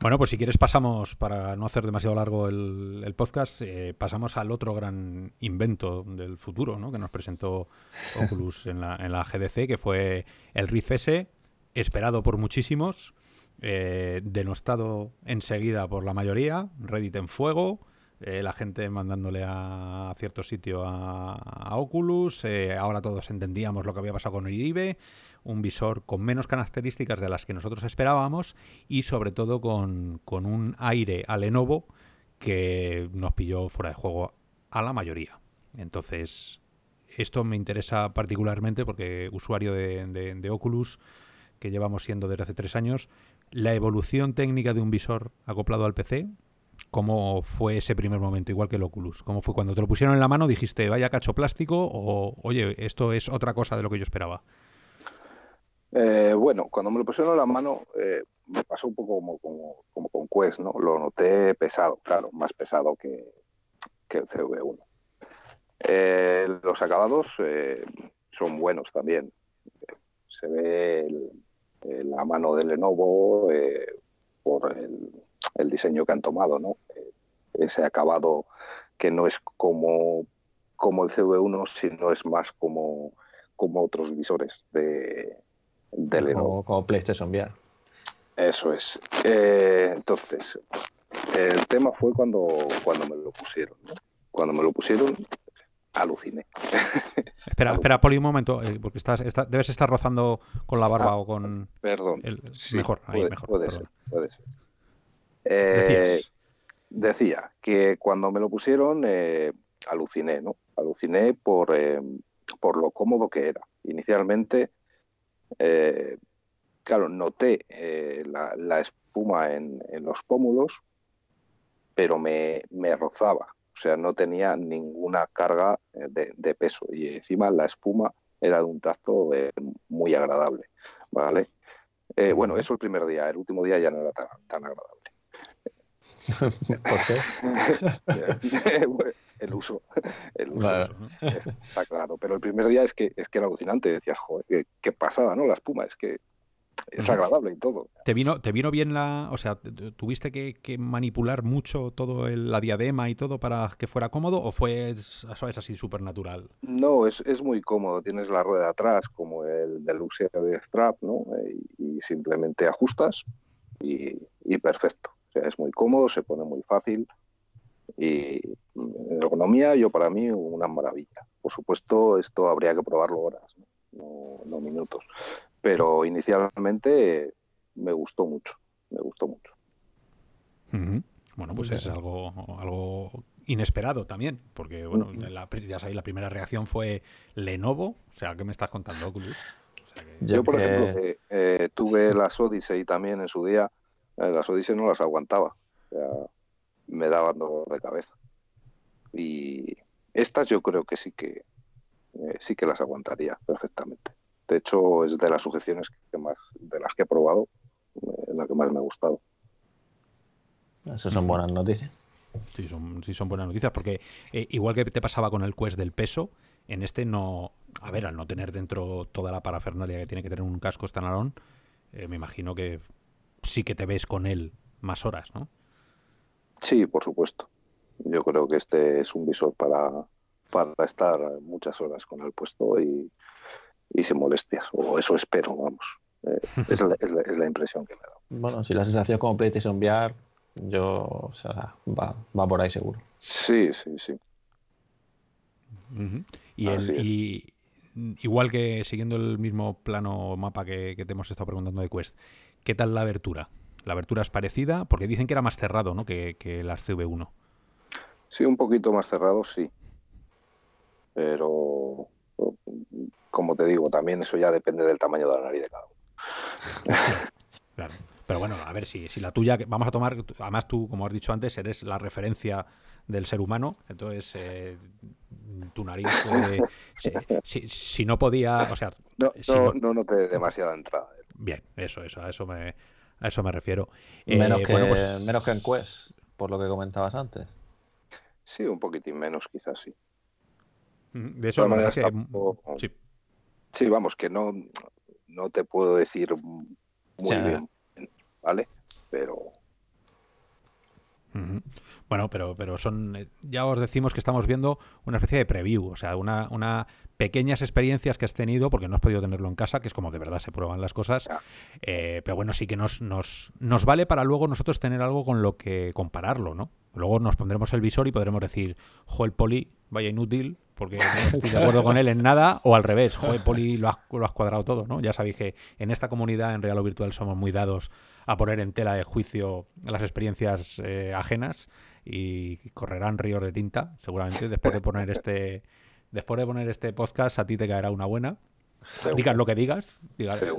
Bueno, pues si quieres pasamos, para no hacer demasiado largo el, podcast, eh, pasamos al otro gran invento del futuro ¿no? que nos presentó Oculus en la, en la GDC, que fue el Rift S, esperado por muchísimos, eh, denostado enseguida por la mayoría, Reddit en fuego, eh, la gente mandándole a, cierto sitio a, Oculus, ahora todos entendíamos lo que había pasado con Iribe, un visor con menos características de las que nosotros esperábamos y sobre todo con, un aire a Lenovo que nos pilló fuera de juego a la mayoría. Entonces, esto me interesa particularmente porque usuario de, Oculus, que llevamos siendo desde hace tres años, la evolución técnica de un visor acoplado al PC, ¿cómo fue ese primer momento? Igual que el Oculus. ¿Cómo fue cuando te lo pusieron en la mano? Dijiste, vaya cacho plástico o, oye, esto es otra cosa de lo que yo esperaba.
Eh, bueno, cuando me lo pusieron en la mano, eh, me pasó un poco como, como, con Quest, ¿no? Lo noté pesado, claro, más pesado que, el CV1. Eh, los acabados son buenos también. Se ve la mano de Lenovo por el, diseño que han tomado, ¿no? ese acabado que no es como, como el CV1, sino es más como, como otros visores de,
como, PlayStation VR.
Eso es. Eh, entonces, el tema fue cuando, cuando me lo pusieron. Cuando me lo pusieron, aluciné.
Espera, espera, Poli, un momento, eh, porque estás, debes estar rozando con la barba ah, o con.
Perdón.
El, mejor, ahí, mejor.
Puede ser, puede ser. Eh, decía que cuando me lo pusieron, aluciné, ¿no? Aluciné por, por lo cómodo que era. Inicialmente eh, claro, noté eh, la, espuma en, los pómulos, pero me, rozaba, o sea, no tenía ninguna carga eh, de, peso y encima la espuma era de un tacto muy agradable, ¿vale? bueno, eso el primer día, el último día ya no era tan, agradable.
¿Por qué?
el uso. El uso está claro. Pero el primer día es que, es que era alucinante. Decías, joder, qué, pasada, ¿no? La espuma, es que es agradable y todo.
¿Te vino, ¿Te vino bien la. O sea, ¿tuviste que, manipular mucho todo la diadema y todo para que fuera cómodo o fue, sabes, así súper natural?
No, es, es, muy cómodo. Tienes la rueda atrás como el del uso de strap, ¿no? Y, simplemente ajustas y, y, perfecto. O sea, es muy cómodo, se pone muy fácil. Y en ergonomía, yo para mí, una maravilla. Por supuesto, esto habría que probarlo horas, no, minutos. Pero inicialmente me gustó mucho, me gustó mucho.
Bueno, pues es algo, algo inesperado también, porque bueno, ya sabéis, la primera reacción fue Lenovo, o sea, ¿qué me estás contando, Oculus?
yo, por ejemplo, eh, tuve las Odyssey también en su día, eh, las Odyssey no las aguantaba. O sea, me daban dolor de cabeza. Y estas yo creo que sí que eh, sí que las aguantaría perfectamente. De hecho, es de las sujeciones que más, de las que he probado, eh, la que más me ha gustado.
Esas son buenas noticias.
Sí, son, sí son buenas noticias, porque eh, igual que te pasaba con el Quest del peso, en este no, a ver, al no tener dentro toda la parafernalia que tiene que tener un casco standalone, me imagino que sí que te ves con él más horas, ¿no?
Sí, por supuesto. Yo creo que este es un visor para, para estar muchas horas con el puesto y, y sin molestias, o eso espero, vamos. Eh, es, la, es, la, impresión que me da.
Bueno, si la sensación como PlayStation VR, yo, o sea, va, va por ahí seguro.
Sí, sí, sí.
y, y, igual que siguiendo el mismo plano mapa que, que, te hemos estado preguntando de Quest, ¿qué tal la abertura? ¿La abertura es parecida? Porque dicen que era más cerrado ¿no? que, que las CV1.
Sí, un poquito más cerrado, sí. Pero, como te digo, también eso ya depende del tamaño de la nariz de cada uno.
claro. Pero bueno, a ver si, si la tuya, vamos a tomar, además tú, como has dicho antes, eres la referencia del ser humano, entonces eh, tu nariz, si, no podía, o sea...
No, no, no, noté demasiada entrada.
Bien, eso, eso, a eso me, a eso me refiero.
Menos, eh, que, pues menos que en Quest, por lo que comentabas antes.
Sí, un poquitín menos, quizás sí.
De eso, de que...
sí. sí. vamos, que no, no te puedo decir muy bien ¿vale? Pero...
Bueno, pero, pero son. Eh, ya os decimos que estamos viendo una especie de preview, o sea, una, una pequeñas experiencias que has tenido, porque no has podido tenerlo en casa, que es como de verdad se prueban las cosas. Eh, pero bueno, sí que nos, nos, nos vale para luego nosotros tener algo con lo que compararlo, ¿no? Luego nos pondremos el visor y podremos decir, jo, el poli, vaya inútil, porque no estoy de acuerdo con él en nada, o al revés, jo, el poli lo has, lo has cuadrado todo, ¿no? Ya sabéis que en esta comunidad, en real o virtual, somos muy dados a poner en tela de juicio las experiencias eh, ajenas y correrán ríos de tinta, seguramente, después de poner este después de poner este podcast a ti te caerá una buena. Digas lo que digas, pero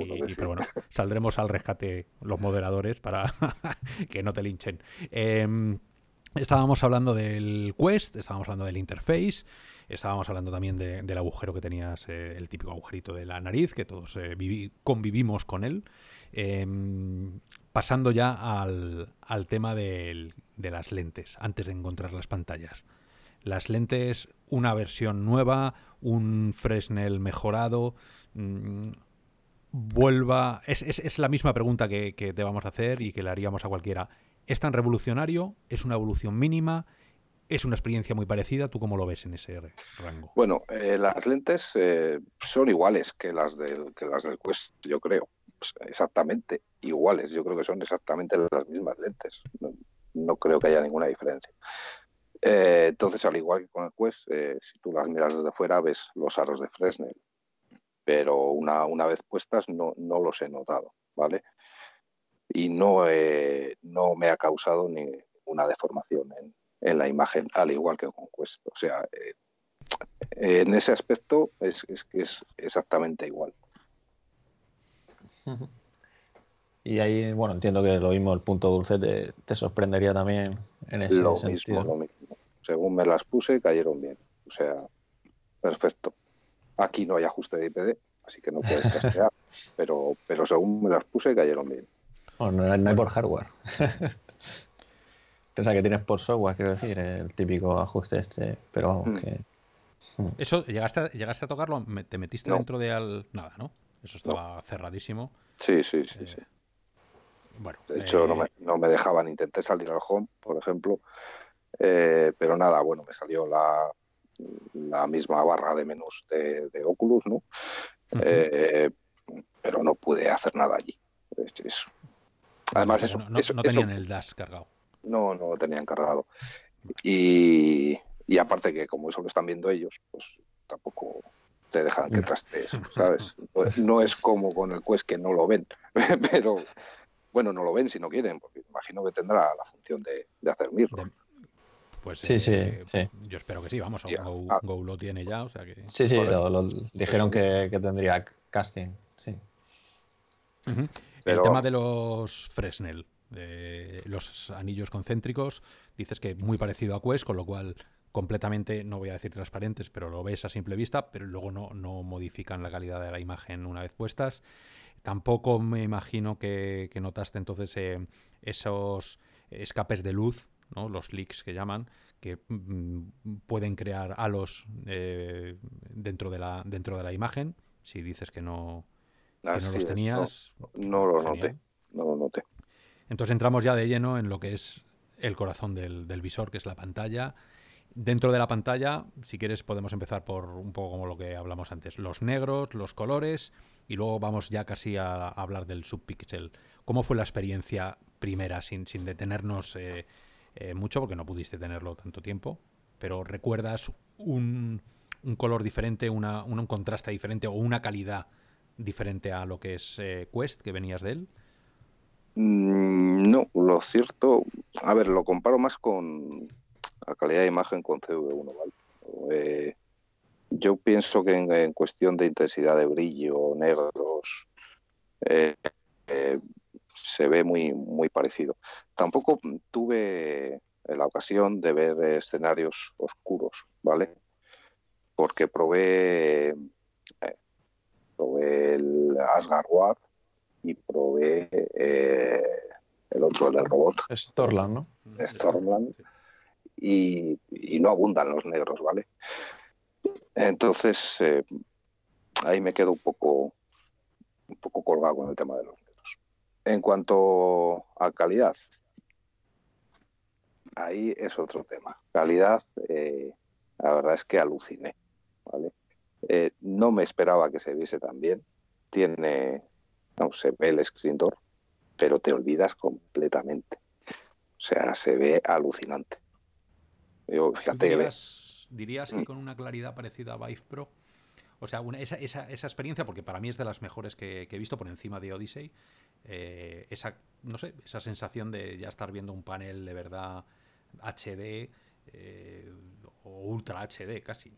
bueno, saldremos al rescate los moderadores para que no te linchen. Em, estábamos hablando del Quest, estábamos hablando del interface, estábamos hablando también del agujero que tenías, eh, el típico agujerito de la nariz, que todos eh, convivimos con él. Em, pasando ya al, tema de las lentes, antes de encontrar las pantallas. Las lentes, una versión nueva, un Fresnel mejorado. Mm, vuelva. Es, la misma pregunta que, te vamos a hacer y que le haríamos a cualquiera. ¿Es tan revolucionario? ¿Es una evolución mínima? ¿Es una experiencia muy parecida? ¿Tú cómo lo ves en ese rango?
Bueno, eh, las lentes eh, son iguales que las del, que las del Quest, yo creo. Pues, exactamente iguales. Yo creo que son exactamente las mismas lentes. No, creo que haya ninguna diferencia. Eh, entonces, al igual que con el Quest, eh, si tú las miras desde fuera, ves los aros de Fresnel. Pero una, una vez puestas no, no los he notado, ¿vale? Y no, no me ha causado ninguna deformación en, en, la imagen, al igual que con Quest. O sea, eh, en ese aspecto es, es, es exactamente igual.
Y ahí, bueno, entiendo que lo mismo, el punto dulce te, sorprendería también en ese
lo
sentido.
Mismo, lo mismo. Según me las puse, cayeron bien. O sea, perfecto. Aquí no hay ajuste de IPD, así que no puedes castear, pero, pero según me las puse, cayeron bien.
no, hay por hardware. o sea, que tienes por software, quiero decir, el típico ajuste este, pero vamos, mm. que...
Mm. Eso, ¿llegaste a, ¿llegaste a tocarlo? ¿Te metiste dentro de al... nada, no? Eso estaba cerradísimo.
Sí, sí, sí, sí. Bueno, de hecho, no, me, no, me, dejaban. Intenté salir al home, por ejemplo, eh, pero nada, bueno, me salió la, la misma barra de menús de, Oculus, ¿no? Eh, pero no pude hacer nada allí. Eso. Además, eso,
no, tenían el dash cargado.
No, no lo tenían cargado. Y, y aparte que como eso lo están viendo ellos, pues tampoco te dejan que trastees, ¿sabes? Pues no es como con el Quest que no lo ven, pero bueno, no lo ven si no quieren, porque imagino que tendrá la función de, hacer mirror.
Pues sí, sí, eh, sí, Yo espero que sí, vamos, ah. Go, lo tiene ya, o sea que...
Sí, sí, lo, dijeron que, tendría casting, sí.
El tema de los Fresnel, de los anillos concéntricos, dices que muy parecido a Quest, con lo cual completamente, no voy a decir transparentes, pero lo ves a simple vista, pero luego no, no modifican la calidad de la imagen una vez puestas. Tampoco me imagino que, notaste entonces eh, esos escapes de luz, ¿no? los leaks que llaman, que mm, pueden crear halos eh, dentro, de la, dentro de la imagen. Si dices que no, que no los tenías.
No, lo noté. No lo noté.
Entonces entramos ya de lleno en lo que es el corazón del, del visor, que es la pantalla Dentro de la pantalla, si quieres, podemos empezar por un poco como lo que hablamos antes, los negros, los colores, y luego vamos ya casi a, hablar del subpixel. ¿Cómo fue la experiencia primera, sin, sin detenernos eh, eh, mucho, porque no pudiste tenerlo tanto tiempo? Pero ¿recuerdas un, un color diferente, una, un contraste diferente o una calidad diferente a lo que es eh, Quest, que venías de él?
Mm, no, lo cierto, a ver, lo comparo más con la calidad de imagen con CV1, ¿vale? Yo pienso que en, cuestión de intensidad de brillo, negros, eh, eh, se ve muy, muy parecido. Tampoco tuve la ocasión de ver escenarios oscuros, ¿vale? Porque probé, probé el Asgard War y probé el otro, el del robot.
Storland, ¿no?
Stormland y, no abundan los negros, ¿vale? Entonces, eh, ahí me quedo un poco, un poco colgado con el tema de los negros. En cuanto a calidad, ahí es otro tema. Calidad, eh, la verdad es que aluciné, ¿vale? Eh, no me esperaba que se viese tan bien. Tiene, no, se ve el door, pero te olvidas completamente. O sea, se ve alucinante
dirías, que con una claridad parecida a Vive Pro, o sea, esa, experiencia, porque para mí es de las mejores que, he visto por encima de Odyssey, eh, esa, no sé, esa sensación de ya estar viendo un panel de verdad HD eh, o Ultra HD casi.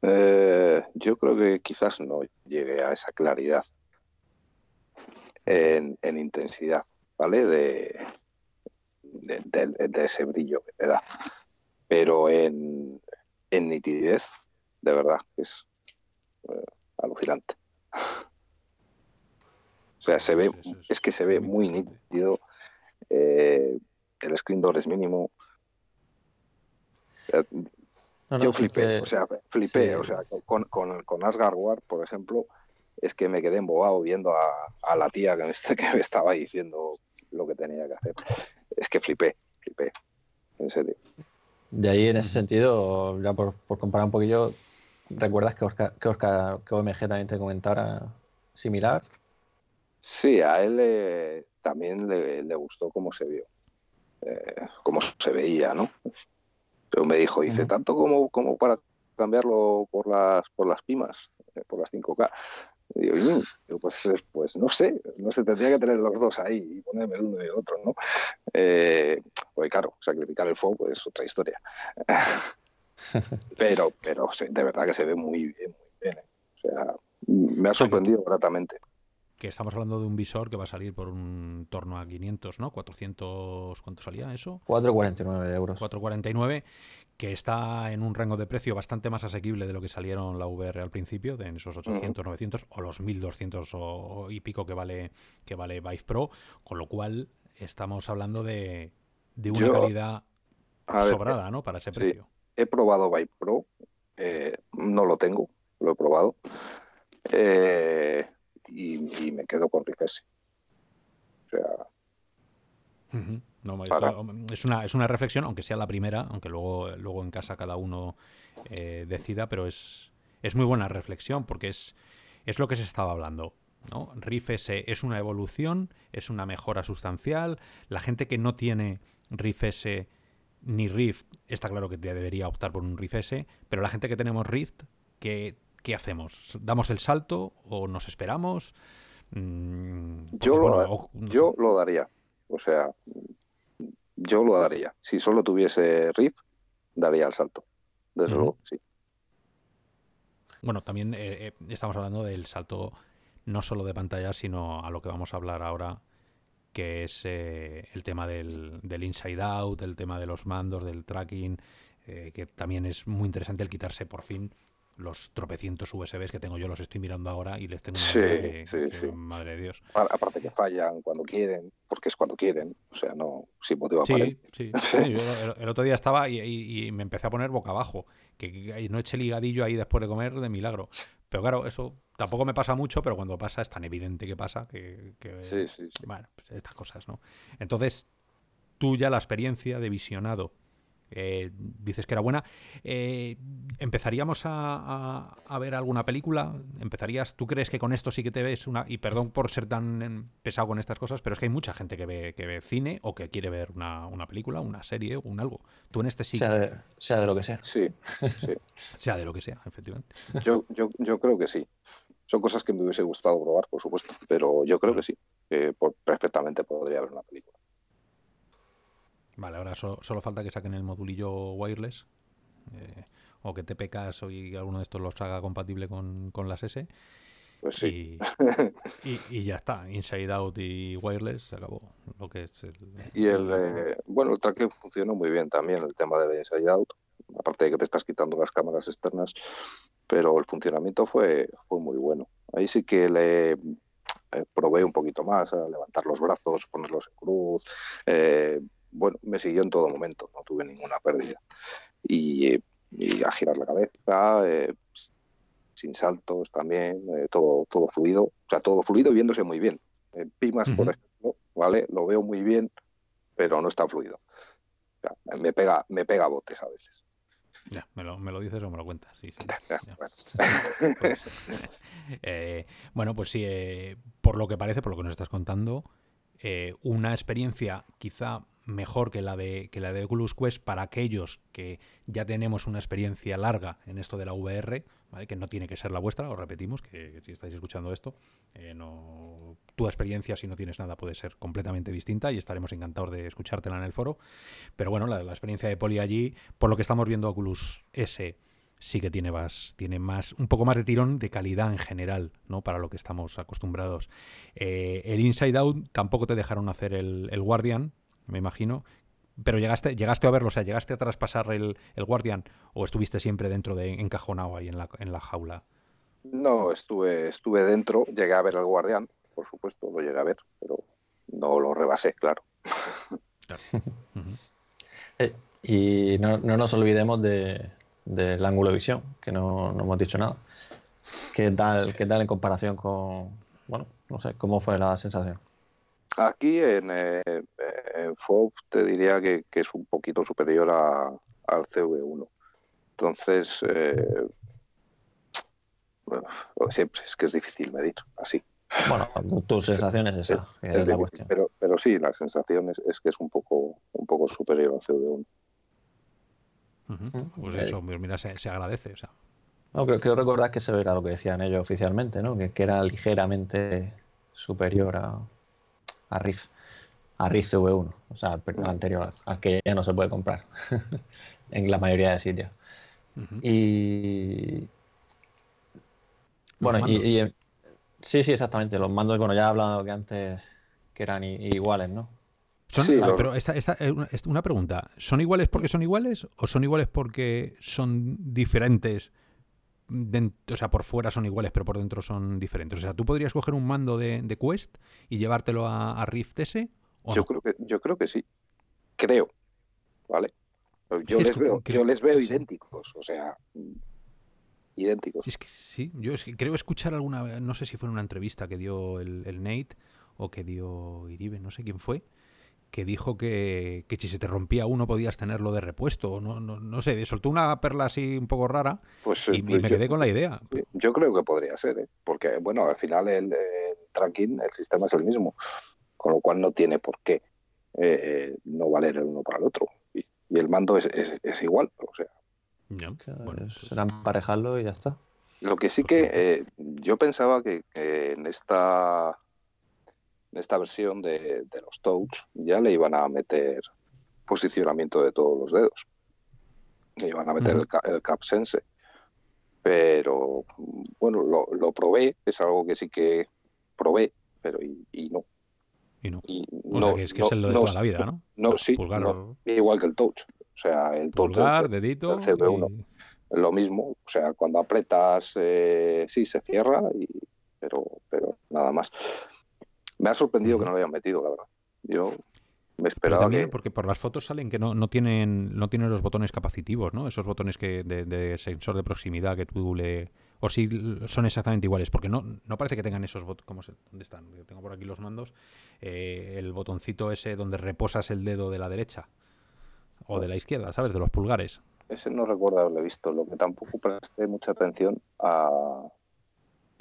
Eh, yo creo que quizás no llegue a esa claridad en, en intensidad, ¿vale? De, de, ese brillo que te da. Pero en, nitidez, de verdad, es eh, alucinante. o sea, se ve, es, que se ve muy nítido. Eh, el screen door es mínimo. yo flipé, o sea, flipé, o sea, con, con, con Asgard War, por ejemplo, es que me quedé embobado viendo a, la tía que me, que me estaba diciendo lo que tenía que hacer es que flipé, flipé, en serio.
De ahí, en ese sentido, ya por, comparar un poquillo, ¿recuerdas que, Oscar, que, Oscar, que OMG también te comentara similar?
Sí, a él también le, gustó cómo se vio, eh, cómo se veía, ¿no? Pero me dijo, dice, tanto como, como para cambiarlo por las, por las pimas, eh, por las 5K. Y digo, pues, pues no sé, no sé, tendría que tener los dos ahí y ponerme el uno y el otro, ¿no? Eh, pues claro, sacrificar el fuego es otra historia. pero, pero de verdad que se ve muy bien, muy bien. ¿eh? O sea, me ha sorprendido gratamente.
Que estamos hablando de un visor que va a salir por un torno a 500, ¿no? 400, ¿cuánto salía eso?
4,49 euros.
4,49 que está en un rango de precio bastante más asequible de lo que salieron la VR al principio, de en esos 800, 900 o los 1200 o, y pico que vale que vale Vive Pro, con lo cual estamos hablando de, una calidad sobrada, ¿no? Para ese precio.
He probado Vive Pro, eh, no lo tengo, lo he probado, eh, y, me quedo con Rifese. O sea,
es, una, es una reflexión, aunque sea la primera, aunque luego, luego en casa cada uno eh, decida, pero es, es muy buena reflexión porque es, es lo que se estaba hablando. ¿no? Riff S es una evolución, es una mejora sustancial. La gente que no tiene Riff S ni Rift, está claro que debería optar por un Riff S, pero la gente que tenemos Rift, ¿qué, qué hacemos? ¿Damos el salto o nos esperamos?
Mm, yo, yo lo daría. O sea, yo lo daría. Si solo tuviese Rift, daría el salto. Desde luego, sí.
Bueno, también eh, eh, estamos hablando del salto no solo de pantalla, sino a lo que vamos a hablar ahora, que es eh, el tema del, del, inside out, el tema de los mandos, del tracking, que también es muy interesante el quitarse por fin los tropecientos USBs que tengo yo los estoy mirando ahora y les tengo
sí, sí, sí.
madre de Dios.
Aparte que fallan cuando quieren, porque es cuando quieren, o sea, no sin motivo
Sí, sí. el, otro día estaba y, me empecé a poner boca abajo, que, no eché ligadillo ahí después de comer de milagro. Pero claro, eso tampoco me pasa mucho, pero cuando pasa es tan evidente que pasa que,
sí, sí,
bueno, pues estas cosas, ¿no? Entonces, tú ya la experiencia de visionado eh, dices que era buena. Eh, ¿Empezaríamos a, ver alguna película? ¿Empezarías? ¿Tú crees que con esto sí que te ves una.? Y perdón por ser tan em, pesado con estas cosas, pero es que hay mucha gente que ve, que ve cine o que quiere ver una, película, una serie o un algo. Tú en este sí.
Sea de, sea de lo que sea.
Sí, sí.
sea de lo que sea, efectivamente.
Yo, yo, yo creo que sí. Son cosas que me hubiese gustado probar, por supuesto, pero yo creo que sí, que perfectamente podría ver una película.
Vale, ahora solo, falta que saquen el modulillo wireless eh, o que TPK y alguno de estos los haga compatible con, las S.
Pues sí.
Y, ya está, Inside Out y Wireless se acabó. Lo que es el,
y el, eh, bueno, el tracking funcionó muy bien también, el tema del Inside Out, aparte de que te estás quitando las cámaras externas, pero el funcionamiento fue, fue muy bueno. Ahí sí que le eh, probé un poquito más a levantar los brazos, ponerlos en cruz, eh, bueno, me siguió en todo momento, no tuve ninguna pérdida. Y, a girar la cabeza, eh, sin saltos también, eh, todo, todo fluido, o sea, todo fluido y viéndose muy bien. En Pimas, por ejemplo, ¿vale? Lo veo muy bien, pero no está fluido. me pega, me pega botes a veces.
Ya, me lo, me lo dices o me lo cuentas, sí, bueno. pues, sí, eh, por lo que parece, por lo que nos estás contando, una experiencia quizá mejor que la de que la de Oculus Quest para aquellos que ya tenemos una experiencia larga en esto de la VR, que no tiene que ser la vuestra, lo repetimos, que, si estáis escuchando esto, eh, no, tu experiencia si no tienes nada puede ser completamente distinta y estaremos encantados de escuchártela en el foro. Pero bueno, la, experiencia de Poli allí, por lo que estamos viendo Oculus S sí que tiene más, tiene más, un poco más de tirón de calidad en general, ¿no? Para lo que estamos acostumbrados. Eh, el Inside Out tampoco te dejaron hacer el Guardian, me imagino. Pero llegaste, llegaste a verlo, o sea, llegaste a traspasar el, el Guardian o estuviste siempre dentro de encajonado ahí en la, en la jaula.
No, estuve, estuve dentro, llegué a ver el Guardian, por supuesto, lo llegué a ver, pero no lo rebasé, claro.
Eh, y no, no, nos olvidemos de, del ángulo de visión, que no, no, hemos dicho nada. ¿Qué tal, ¿Qué tal en comparación con, bueno, no sé, cómo fue la sensación?
Aquí en, eh, te diría que, es un poquito superior a, al CV1. Entonces, eh, bueno, siempre es que es difícil medir así.
Bueno, tu sensación es esa, es, la cuestión.
Pero, pero sí, la sensación es, que es un poco, un poco superior al CV1.
Pues eso, pues mira, se, agradece. O sea.
No, creo, recordar que eso era lo que decían ellos oficialmente, ¿no? Que, que era ligeramente superior a, a Riff, a Riff V1, o sea, el anterior, al que ya no se puede comprar en la mayoría de sitios. Y. Bueno, y, Sí, sí, exactamente. Los mandos, bueno, ya he hablado que antes que eran iguales, ¿no?
sí, pero esta, esta, una pregunta. ¿Son iguales porque son iguales o son iguales porque son diferentes? o sea, por fuera son iguales, pero por dentro son diferentes. O sea, ¿tú podrías coger un mando de, Quest y llevártelo a, Rift S?
Yo, creo que, yo creo que sí. Creo. ¿Vale? Yo, les, veo, yo les veo idénticos. O sea, idénticos.
Es que sí, yo creo escuchar alguna, no sé si fue en una entrevista que dio el, el Nate o que dio Iribe, no sé quién fue, que dijo que, si se te rompía uno podías tenerlo de repuesto. No, no, no sé, soltó una perla así un poco rara pues, y, pues me quedé con la idea.
Yo creo que podría ser, ¿eh? porque bueno, al final el, tracking, el sistema es el mismo, con lo cual no tiene por qué eh, no valer el uno para el otro. Y, el mando es, es, igual, o sea.
bueno, pues será emparejarlo y ya está.
Lo que sí que eh, yo pensaba que en esta en esta versión de, los touch ya le iban a meter posicionamiento de todos los dedos. Le iban a meter el, cap sense. Pero bueno, lo, probé, es algo que sí que probé, pero y, no.
Y no. o sea, que es que es el de toda la vida, ¿no?
No, sí. igual que el touch. O sea, el
Pulgar, dedito.
CV1. Lo mismo. O sea, cuando apretas, eh, sí, se cierra, y, pero, pero nada más. Me ha sorprendido que no lo hayan metido, la verdad. Yo me esperaba también
porque por las fotos salen que no, no tienen no tienen los botones capacitivos, ¿no? Esos botones que de, sensor de proximidad que tú le o si son exactamente iguales, porque no, no parece que tengan esos botones. ¿Dónde están? Yo tengo por aquí los mandos. Eh, el botoncito ese donde reposas el dedo de la derecha. o de la izquierda, ¿sabes? De los pulgares.
Ese no recuerdo haberlo visto. Lo que tampoco presté mucha atención a,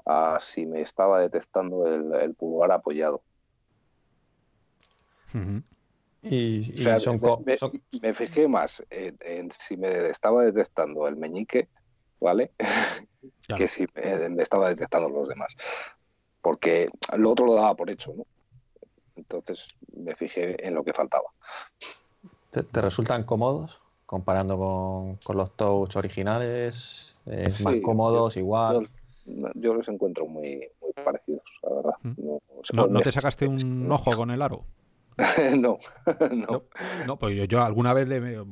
a si me estaba detectando el, pulgar apoyado.
Y, son
me, fijé más en, si me estaba detectando el meñique, ¿vale? que si me, estaba detectando los demás. Porque lo otro lo daba por hecho, ¿no? Entonces me fijé en lo que faltaba.
¿Te, resultan cómodos comparando con, los touch originales? ¿Es más cómodos, igual?
Yo, los encuentro muy, muy parecidos, la verdad.
¿No, ¿no te sacaste un ojo con el aro?
no, no,
no. pues yo, alguna vez, de,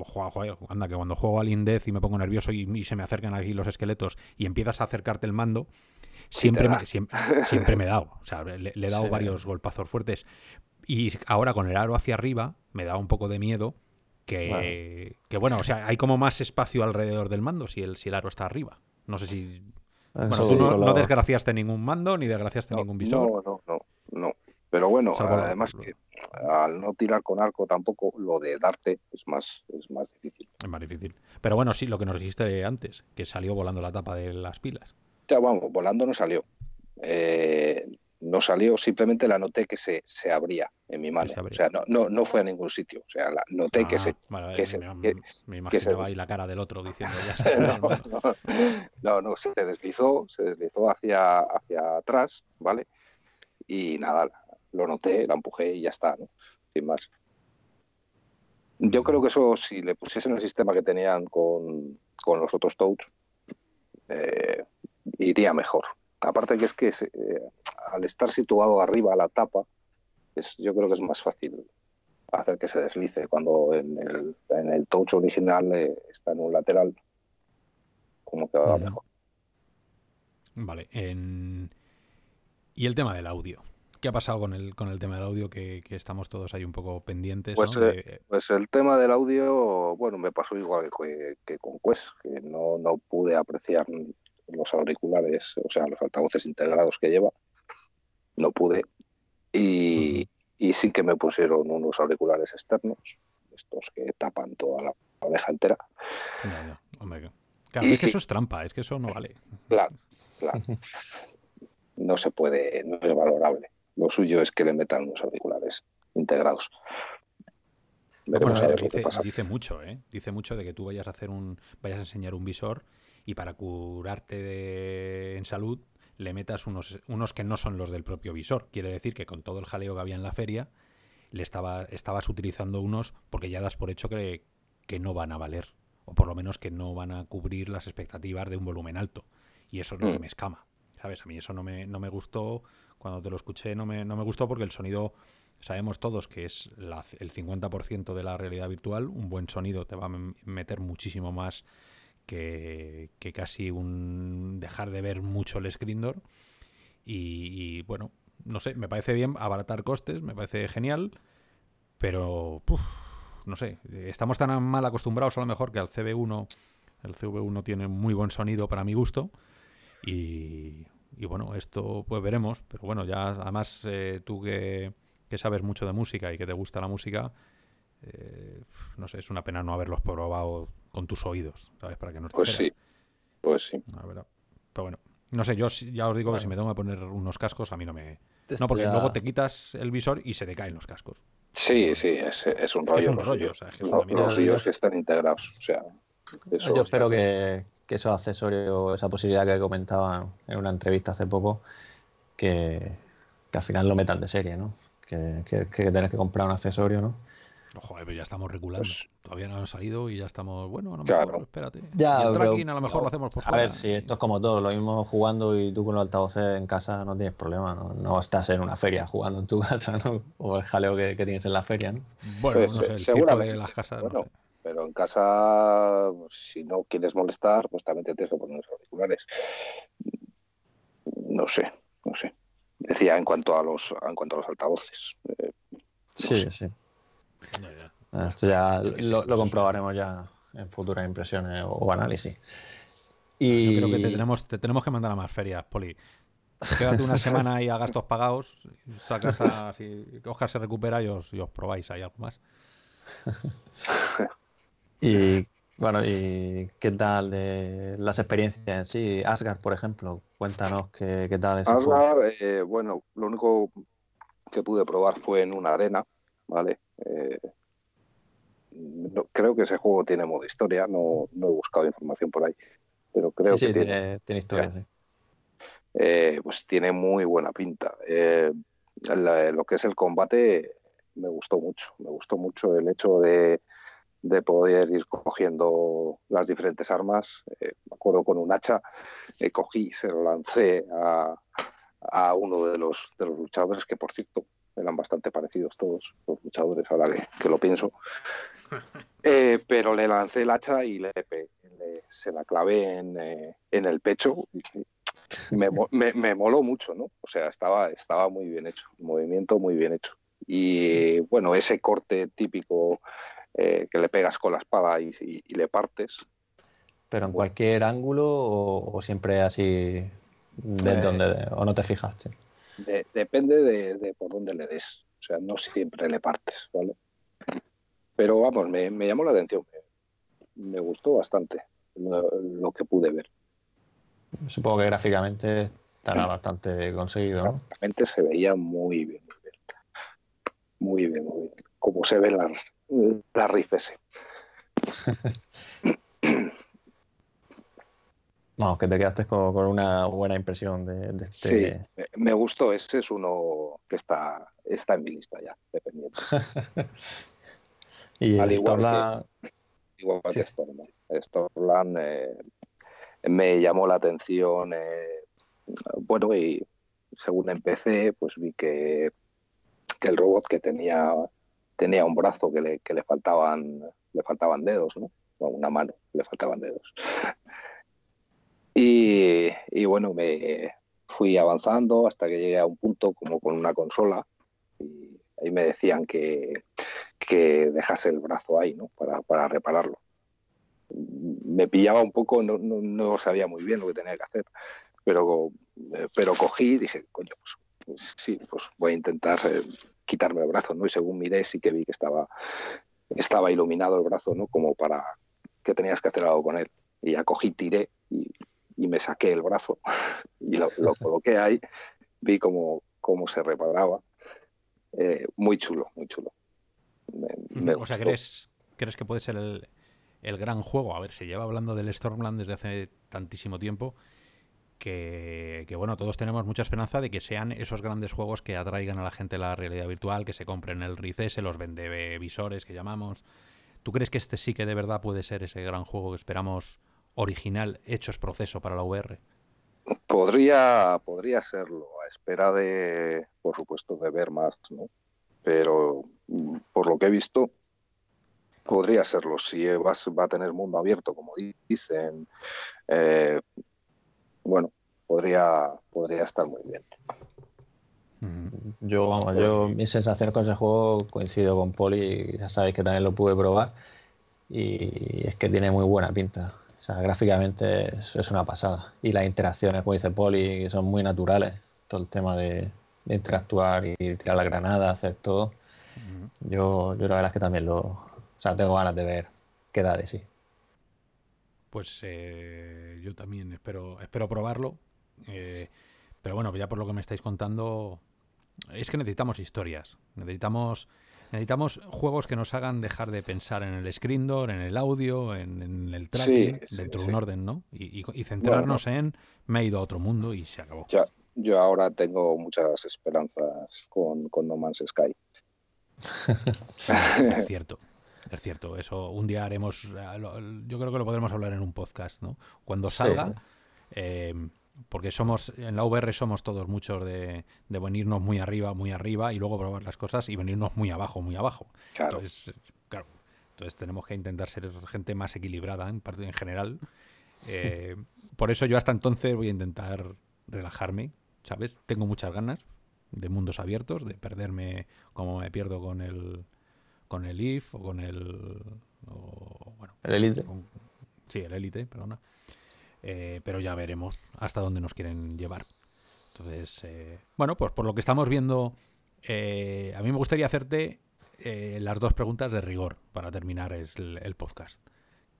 anda, que cuando juego al Indez y me pongo nervioso y, se me acercan aquí los esqueletos y empiezas a acercarte el mando, siempre, me, siempre, me he dado. O sea, le, he dado varios golpazos fuertes. Y ahora con el aro hacia arriba me da un poco de miedo que bueno. o sea, hay como más espacio alrededor del mando si el, si el aro está arriba. No sé si... Bueno, tú no, desgraciaste ningún mando ni desgraciaste ningún visor.
No, Pero bueno, además que al no tirar con arco tampoco, lo de darte es más, es más difícil.
Es más difícil. Pero bueno, sí, lo que nos dijiste antes, que salió volando la tapa de las pilas.
Ya, vamos, volando no salió. Eh, no salió, simplemente la noté que se, se abría en mi mano. O sea, no, no, no fue a ningún sitio. O sea, la noté que se. que se
me, me imaginaba ahí la cara del otro diciendo ya
no, no, no, no, se deslizó, se deslizó hacia, hacia atrás, ¿vale? Y nada, lo noté, la empujé y ya está, ¿no? Sin más. Yo creo que eso, si le pusiesen el sistema que tenían con, los otros touch, eh, iría mejor. Aparte que es que eh, al estar situado arriba la tapa, es, yo creo que es más fácil hacer que se deslice cuando en el, en el touch original eh, está en un lateral, como que va mejor.
Vale. Y el tema del audio. ¿Qué ha pasado con el, con el tema del audio que, estamos todos ahí un poco pendientes?
Pues, eh, pues el tema del audio, bueno, me pasó igual que, con Quest, que no, no pude apreciar los auriculares, o sea, los altavoces integrados que lleva, no pude. Y, sí que me pusieron unos auriculares externos, estos que tapan toda la oreja entera.
Claro, es que eso es trampa, es que eso no vale.
Claro, claro. No se puede, no es valorable lo suyo es que le metan unos auriculares integrados.
dice, mucho, ¿eh? Dice mucho de que tú vayas a hacer un, vayas a enseñar un visor y para curarte en salud le metas unos, unos que no son los del propio visor. Quiere decir que con todo el jaleo que había en la feria, le estaba, estabas utilizando unos porque ya das por hecho que, que no van a valer. O por lo menos que no van a cubrir las expectativas de un volumen alto. Y eso es lo que mm. me escama. ¿Sabes? A mí eso no me, no me gustó cuando te lo escuché no me, no me gustó porque el sonido, sabemos todos que es el 50% de la realidad virtual, un buen sonido te va a meter muchísimo más que, casi un dejar de ver mucho el screen door. Y, bueno, no sé, me parece bien abaratar costes, me parece genial, pero no sé, estamos tan mal acostumbrados a lo mejor que al CB1, el CV1 tiene muy buen sonido para mi gusto y y bueno, esto pues veremos, pero bueno, ya además eh, tú que, sabes mucho de música y que te gusta la música, eh, no sé, es una pena no haberlos probado con tus oídos, ¿sabes? Para que no
Pues sí, pues sí.
pero bueno, no sé, yo ya os digo que si me tengo que poner unos cascos, a mí no me... No, porque luego te quitas el visor y se te caen los cascos.
Sí, sí, es, es un rollo. Es un rollo, o sea, es los, que están integrados, o sea...
yo espero que, que esos accesorios, esa posibilidad que comentaban en una entrevista hace poco, que, al final lo metan de serie, ¿no? Que, que, que tenés que comprar un accesorio, ¿no?
Joder, pero ya estamos regulando. Pues Todavía no han salido y ya estamos. Bueno, a lo mejor, espérate. Ya, el tracking a lo mejor lo hacemos por
fuera. A ver, si esto es como todo, lo mismo jugando y tú con los altavoces en casa no tienes problema, ¿no? No estás en una feria jugando en tu casa, ¿no? O el jaleo que, tienes en la feria, ¿no?
Bueno, pues, no sé, el circo de las casas. no sé.
Pero en casa, pues, si no quieres molestar, pues también te tienes que poner los auriculares. No sé, no sé. Decía en cuanto a los, en cuanto a los altavoces. Eh,
sí, sí. Esto ya lo, comprobaremos ya en futuras impresiones o, análisis.
Y... Yo creo que te tenemos, te tenemos que mandar a más ferias, Poli. Quédate una semana ahí a gastos pagados, sacas a, si Oscar se recupera y os, y os probáis ahí algo más.
Y bueno, ¿y qué tal de las experiencias en sí? Asgard, por ejemplo, cuéntanos qué, qué tal es.
Asgard, eh, bueno, lo único que pude probar fue en una arena, ¿vale? Eh, creo que ese juego tiene modo historia, no, no, he buscado información por ahí, pero creo
que
tiene,
tiene, historia.
Eh, pues tiene muy buena pinta. lo que es el combate me gustó mucho, me gustó mucho el hecho de de poder ir cogiendo las diferentes armas. Eh, me acuerdo con un hacha, eh, cogí, se lo lancé a, a uno de los, de los luchadores, que por cierto eran bastante parecidos todos los luchadores, ahora que, lo pienso. Eh, pero le lancé el hacha y le, se la clavé en, en el pecho. Me, me, me, moló mucho, ¿no? O sea, estaba, estaba muy bien hecho, el movimiento muy bien hecho. Y bueno, ese corte típico eh, que le pegas con la espada y, le partes.
¿Pero en cualquier ángulo o, siempre así de eh, donde o no te fijaste?
depende de, por dónde le des. O sea, no siempre le partes, ¿vale? Pero vamos, me, llamó la atención. Me, gustó bastante lo, que pude ver.
Supongo que gráficamente estará bastante conseguido, ¿no?
Gráficamente se veía muy bien, muy bien. Muy bien, muy bien. Como se ven las, la rifese.
Vamos, que te quedaste con, una buena impresión de, este.
Sí, me gustó. Ese es uno que está, está en mi lista ya, dependiendo.
y
Al igual que, igual que Stormland. Eh, me llamó la atención. Eh, bueno, y según empecé, pues vi que, que el robot que tenía tenía un brazo que le, que le faltaban le faltaban dedos, ¿no? una mano, le faltaban dedos. Y, y, bueno, me fui avanzando hasta que llegué a un punto como con una consola y ahí me decían que, que dejase el brazo ahí, ¿no? Para, para repararlo. Me pillaba un poco, no, no, no, sabía muy bien lo que tenía que hacer, pero, pero cogí y dije, coño, pues, pues sí, pues voy a intentar eh, quitarme el brazo, ¿no? Y según miré sí que vi que estaba, estaba iluminado el brazo, ¿no? Como para que tenías que hacer algo con él. Y ya cogí, tiré y, me saqué el brazo y lo, coloqué ahí, vi cómo, cómo se reparaba. Eh, muy chulo, muy chulo.
o sea, ¿crees, ¿crees que puede ser el, el gran juego? A ver, se lleva hablando del Stormland desde hace tantísimo tiempo que, bueno, todos tenemos mucha esperanza de que sean esos grandes juegos que atraigan a la gente la realidad virtual, que se compren el RICS, los vende visores que llamamos. ¿Tú crees que este sí que de verdad puede ser ese gran juego que esperamos original, hechos proceso para la VR?
Podría, podría serlo, a espera de, por supuesto, de ver más, ¿no? Pero mm, por lo que he visto, podría serlo. Si vas, va a tener mundo abierto, como dicen, eh, bueno, podría, podría estar muy bien.
Yo, vamos, yo mi sensación con ese juego coincido con Poli, ya sabéis que también lo pude probar y es que tiene muy buena pinta. O sea, gráficamente es, una pasada. Y las interacciones, como dice Poli, son muy naturales. Todo el tema de, interactuar y tirar la granada, hacer todo. yo, yo la verdad es que también lo... O sea, tengo ganas de ver qué da de sí.
Pues eh, yo también espero, espero probarlo. Eh, pero bueno, ya por lo que me estáis contando, es que necesitamos historias. Necesitamos, necesitamos juegos que nos hagan dejar de pensar en el screen door, en el audio, en, el tracking, dentro de un orden, ¿no? Y, centrarnos en me he ido a otro mundo y se acabó.
Ya, yo ahora tengo muchas esperanzas con, con No Man's Sky.
es cierto. Es cierto, eso un día haremos, eh, yo creo que lo podremos hablar en un podcast, ¿no? Cuando salga, eh, porque somos, en la VR somos todos muchos de, venirnos muy arriba, muy arriba y luego probar las cosas y venirnos muy abajo, muy abajo. Entonces, claro, entonces tenemos que intentar ser gente más equilibrada en, parte, en general. Eh, por eso yo hasta entonces voy a intentar relajarme, ¿sabes? Tengo muchas ganas de mundos abiertos, de perderme como me pierdo con el con el IF o con el. bueno,
el Elite.
sí, el Elite, perdona. Eh, pero ya veremos hasta dónde nos quieren llevar. Entonces, eh, bueno, pues por lo que estamos viendo, eh, a mí me gustaría hacerte eh, las dos preguntas de rigor para terminar el, podcast,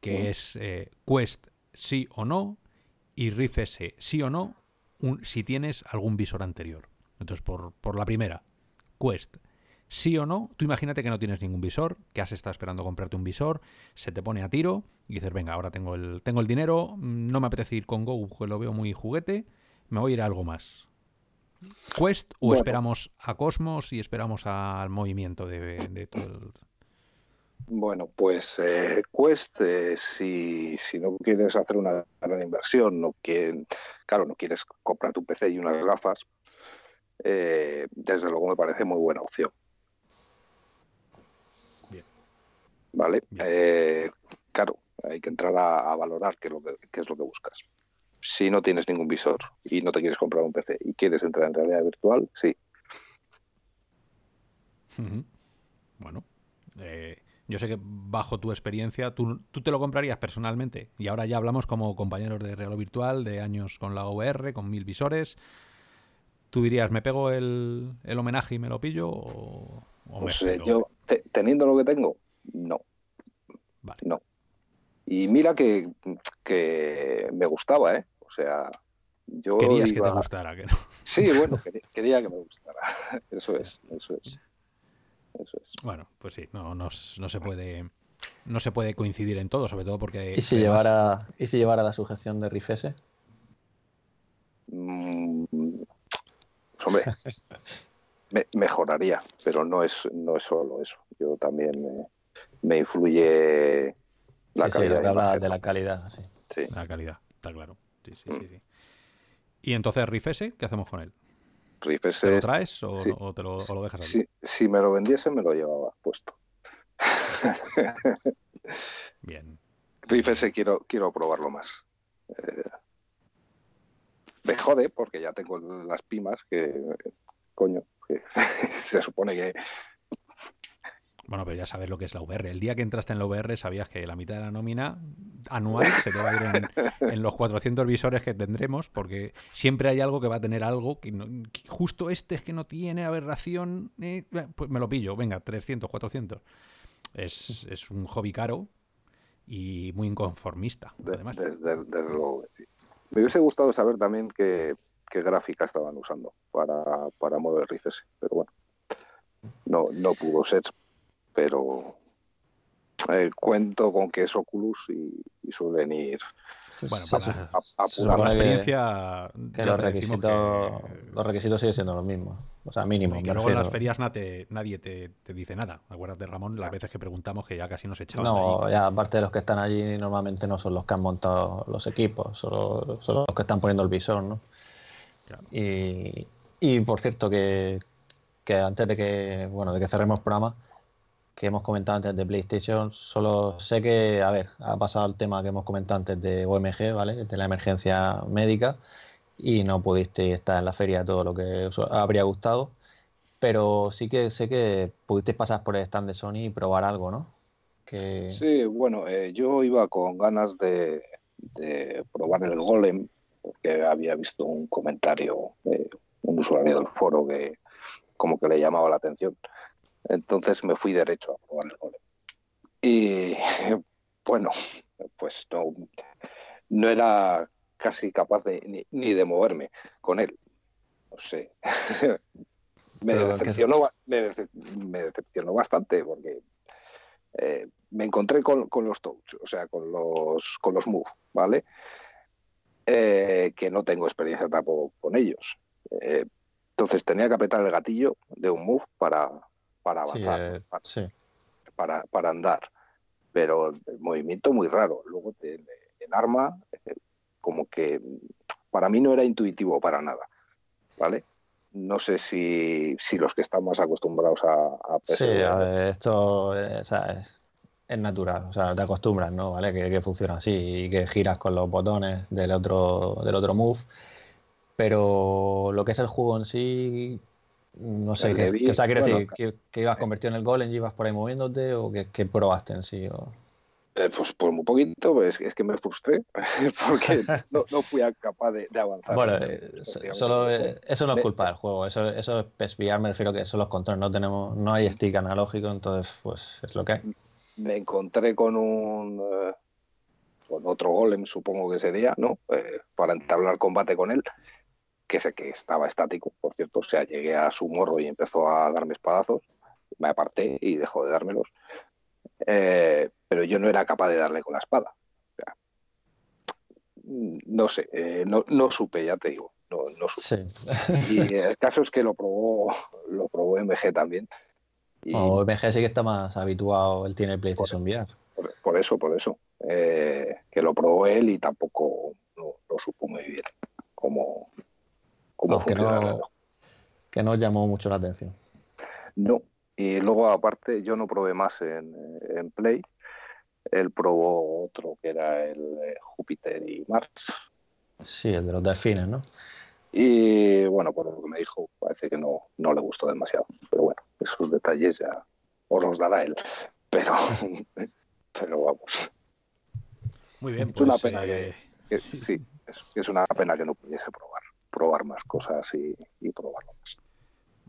que es Quest sí o no y Riff S sí o no si tienes algún visor anterior. Entonces, por, por la primera, Quest sí o no, tú imagínate que no tienes ningún visor, que has estado esperando comprarte un visor, se te pone a tiro y dices, venga, ahora tengo el, tengo el dinero, no me apetece ir con Go, que lo veo muy juguete, me voy a ir a algo más. ¿Quest o esperamos a Cosmos y esperamos al movimiento de, todo el...
Bueno, pues eh, Quest, eh, si, no quieres hacer una gran inversión, no claro, no quieres comprar tu PC y unas gafas, eh, desde luego me parece muy buena opción. ¿Vale? Eh, claro, hay que entrar a, valorar qué es, lo que, es lo que buscas. Si no tienes ningún visor y no te quieres comprar un PC y quieres entrar en realidad virtual, sí.
Bueno, eh, yo sé que bajo tu experiencia, tú, te lo comprarías personalmente. Y ahora ya hablamos como compañeros de regalo virtual, de años con la VR, con mil visores. ¿Tú dirías, me pego el, homenaje y me lo pillo? O,
pues, eh, yo, teniendo lo que tengo, no. Vale. No. Y mira que, me gustaba, ¿eh? O sea, yo.
Querías que te gustara, que no.
Sí, bueno, quería, que me gustara. Eso es, eso es. Eso es.
Bueno, pues sí, no, no, se puede. No se puede coincidir en todo, sobre todo porque.
¿Y si, llevara, ¿y si llevara la sujeción de Rifese?
Mm, pues hombre, mejoraría, pero no es, no es solo eso. Yo también me influye
la calidad. de, la calidad, sí.
La calidad, está claro. Sí, sí, sí, mm. ¿Y entonces Rifese, qué hacemos con él?
Rifese.
¿Te lo traes o, te lo, dejas
así? Si, me lo vendiese, me lo llevaba puesto.
Bien.
Rifese quiero, quiero probarlo más. Eh, me jode porque ya tengo las pimas que, coño, que se supone que
bueno, pero ya sabes lo que es la VR. El día que entraste en la VR sabías que la mitad de la nómina anual se te va a ir en, los 400 visores que tendremos, porque siempre hay algo que va a tener algo que, justo este es que no tiene aberración, eh, pues me lo pillo, venga, 300, 400. Es, es un hobby caro y muy inconformista, además.
Desde, luego, Me hubiese gustado saber también qué, qué gráfica estaban usando para, para mover RIFS, pero bueno, no, no pudo ser pero eh, cuento con que es Oculus y, suelen ir
bueno, para, a, la experiencia
que, los, requisitos, los requisitos siguen siendo los mismos o sea mínimo
y que luego en las ferias nadie te, dice nada. Acuérdate Ramón las veces que preguntamos que ya casi nos echaban
no ya aparte de los que están allí normalmente no son los que han montado los equipos son, son los que están poniendo el visor ¿no? Y, y por cierto que, que antes de que bueno de que cerremos el programa que hemos comentado antes de PlayStation, solo sé que, a ver, ha pasado el tema que hemos comentado antes de OMG, ¿vale? De la emergencia médica y no pudiste estar en la feria todo lo que os habría gustado, pero sí que sé que pudiste pasar por el stand de Sony y probar algo, ¿no?
Sí, bueno, eh, yo iba con ganas de, probar el Golem, porque había visto un comentario de un usuario del foro que como que le llamaba la atención. Entonces me fui derecho a probar el golem. Y bueno, pues no, no era casi capaz de, ni, de moverme con él. No sé. me, decepcionó, me, decepcionó bastante porque eh, me encontré con, los touch, o sea, con los, con los move, ¿vale? Eh, que no tengo experiencia tampoco con ellos. Eh, entonces tenía que apretar el gatillo de un move para, para avanzar,
eh,
para, para, andar. Pero el movimiento muy raro. Luego el, arma, eh, como que para mí no era intuitivo para nada. ¿Vale? No sé si, si los que están más acostumbrados a, a
Sí, esto eh, es, es, natural, o sea, te acostumbras, ¿no? ¿Vale? Que, que, funciona así y que giras con los botones del otro, del otro move. Pero lo que es el juego en sí, no sé, ¿qué, o sea, decir, que, ibas convertido en el golem y ibas por ahí moviéndote o que, probaste en sí? O...
Eh, pues, por muy poquito, pues, es que me frustré porque no, fui capaz de, avanzar.
Bueno, eh, solo, eso no es culpa del juego, eso, eso es desviar, me refiero que son los controles, no tenemos, no hay stick analógico, entonces pues es lo que hay.
Me encontré con un con otro golem, supongo que sería, ¿no? para entablar combate con él que sé que estaba estático, por cierto, o sea, llegué a su morro y empezó a darme espadazos, me aparté y dejó de dármelos, eh, pero yo no era capaz de darle con la espada. no sé, eh, no, supe, ya te digo, no, supe. Y el caso es que lo probó, lo probó MG también.
Y... MG sí que está más habituado, él tiene PlayStation VR.
Por, eso, por eso. Eh, que lo probó él y tampoco lo supo muy bien
que, no, que no llamó mucho la atención.
No, y luego aparte yo no probé más en, Play, él probó otro que era el Júpiter y Mars.
Sí, el de los delfines, ¿no?
Y bueno, por lo que me dijo, parece que no, no le gustó demasiado. Pero bueno, esos detalles ya os los dará él. Pero, pero vamos.
Muy bien,
es una pues, pena que, eh, sí, es una pena que no pudiese probar probar más cosas y, y probarlo más.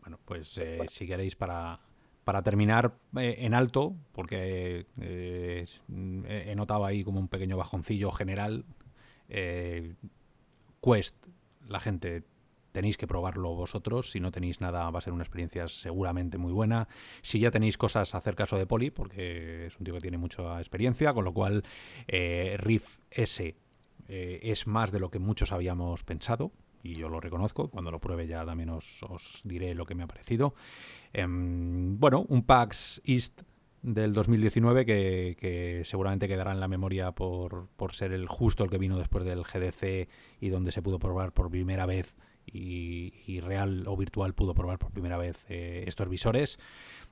Bueno, pues eh, si queréis para, para terminar eh, en alto, porque eh, he notado ahí como un pequeño bajoncillo general, Quest, la gente tenéis que probarlo vosotros. Si no tenéis nada, va a ser una experiencia seguramente muy buena. Si ya tenéis cosas, hacer caso de Poli, porque es un tío que tiene mucha experiencia, con lo cual Riff S es más de lo que muchos habíamos pensado y yo lo reconozco. Cuando lo pruebe ya también os, diré lo que me ha parecido. Em, bueno, un PAX East del 2019 que, seguramente quedará en la memoria por, por, ser el justo el que vino después del GDC y donde se pudo probar por primera vez y, real o virtual pudo probar por primera vez eh, estos visores.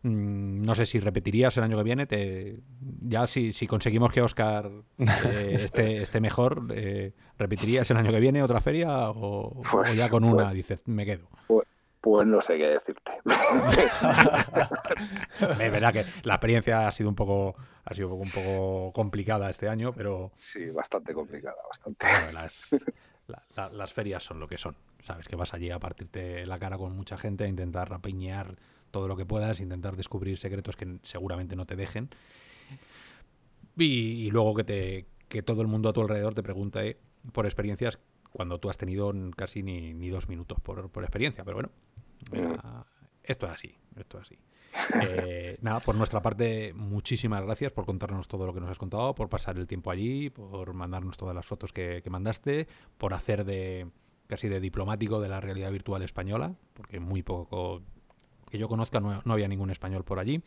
Mm, no sé si repetirías el año que viene. Te, ya si, si conseguimos que Oscar eh, esté, mejor, eh, ¿repetirías el año que viene otra feria o, pues, ya con una pues, dices, me quedo?
Pues, pues no sé qué decirte.
Es verdad que la experiencia ha sido un poco ha sido un poco complicada este año, pero
sí, bastante complicada, bastante.
las, ferias son lo que son. Sabes que vas allí a partirte la cara con mucha gente, a intentar rapiñar todo lo que puedas, intentar descubrir secretos que seguramente no te dejen. Y, luego que, te, que todo el mundo a tu alrededor te pregunte por experiencias cuando tú has tenido casi ni, dos minutos por, experiencia. Pero bueno, mm. esto es así, esto es así. Eh, nada, por nuestra parte, muchísimas gracias por contarnos todo lo que nos has contado, por pasar el tiempo allí, por mandarnos todas las fotos que, mandaste, por hacer de casi de diplomático de la realidad virtual española, porque muy poco que yo conozca no, había ningún español por allí.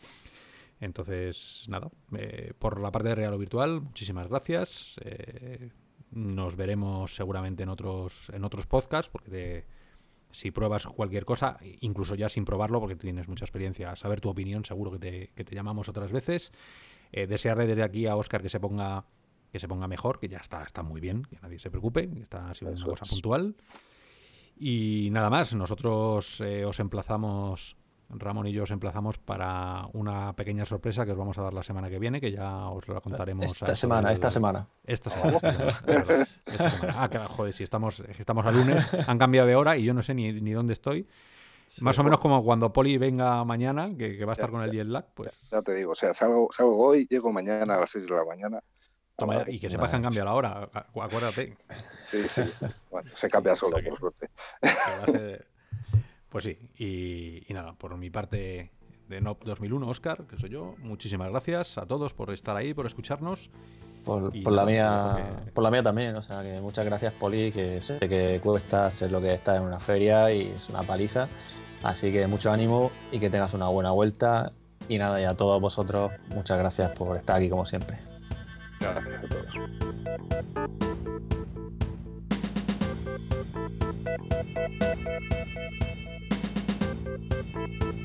Entonces, nada, eh, por la parte de Real o Virtual, muchísimas gracias. Eh, nos veremos seguramente en otros, en otros podcasts, porque te, si pruebas cualquier cosa, incluso ya sin probarlo, porque tienes mucha experiencia, saber tu opinión, seguro que te, que te llamamos otras veces. Eh, desearle desde aquí a Oscar que se ponga que se ponga mejor, que ya está, está muy bien, que nadie se preocupe, que está sido una cosa puntual. Y nada más, nosotros eh, os emplazamos Ramón y yo os emplazamos para una pequeña sorpresa que os vamos a dar la semana que viene, que ya os la contaremos.
Esta semana, esta semana.
Esta semana. Ah, claro, joder, si estamos, estamos a lunes, han cambiado de hora y yo no sé ni, ni dónde estoy. Más o menos como cuando Poli venga mañana, que, va a estar con el jet lag, pues...
Ya, te digo, o sea, salgo, salgo hoy, llego mañana a las 6 de la mañana.
y que sepas que han cambiado la hora, acuérdate.
Sí, sí, sí. Bueno, se cambia solo, por suerte.
Pues sí, y, nada, por mi parte de NOP 2001, Oscar, que soy yo, muchísimas gracias a todos por estar ahí, por escucharnos.
Por, la mía por la mía también, o sea que muchas gracias Poli, que sé que cuesta ser lo que está en una feria y es una paliza. Así que mucho ánimo y que tengas una buena vuelta. Y nada, y a todos vosotros, muchas gracias por estar aquí como siempre.
Gracias a todos.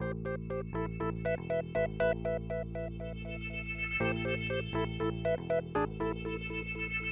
Thank you.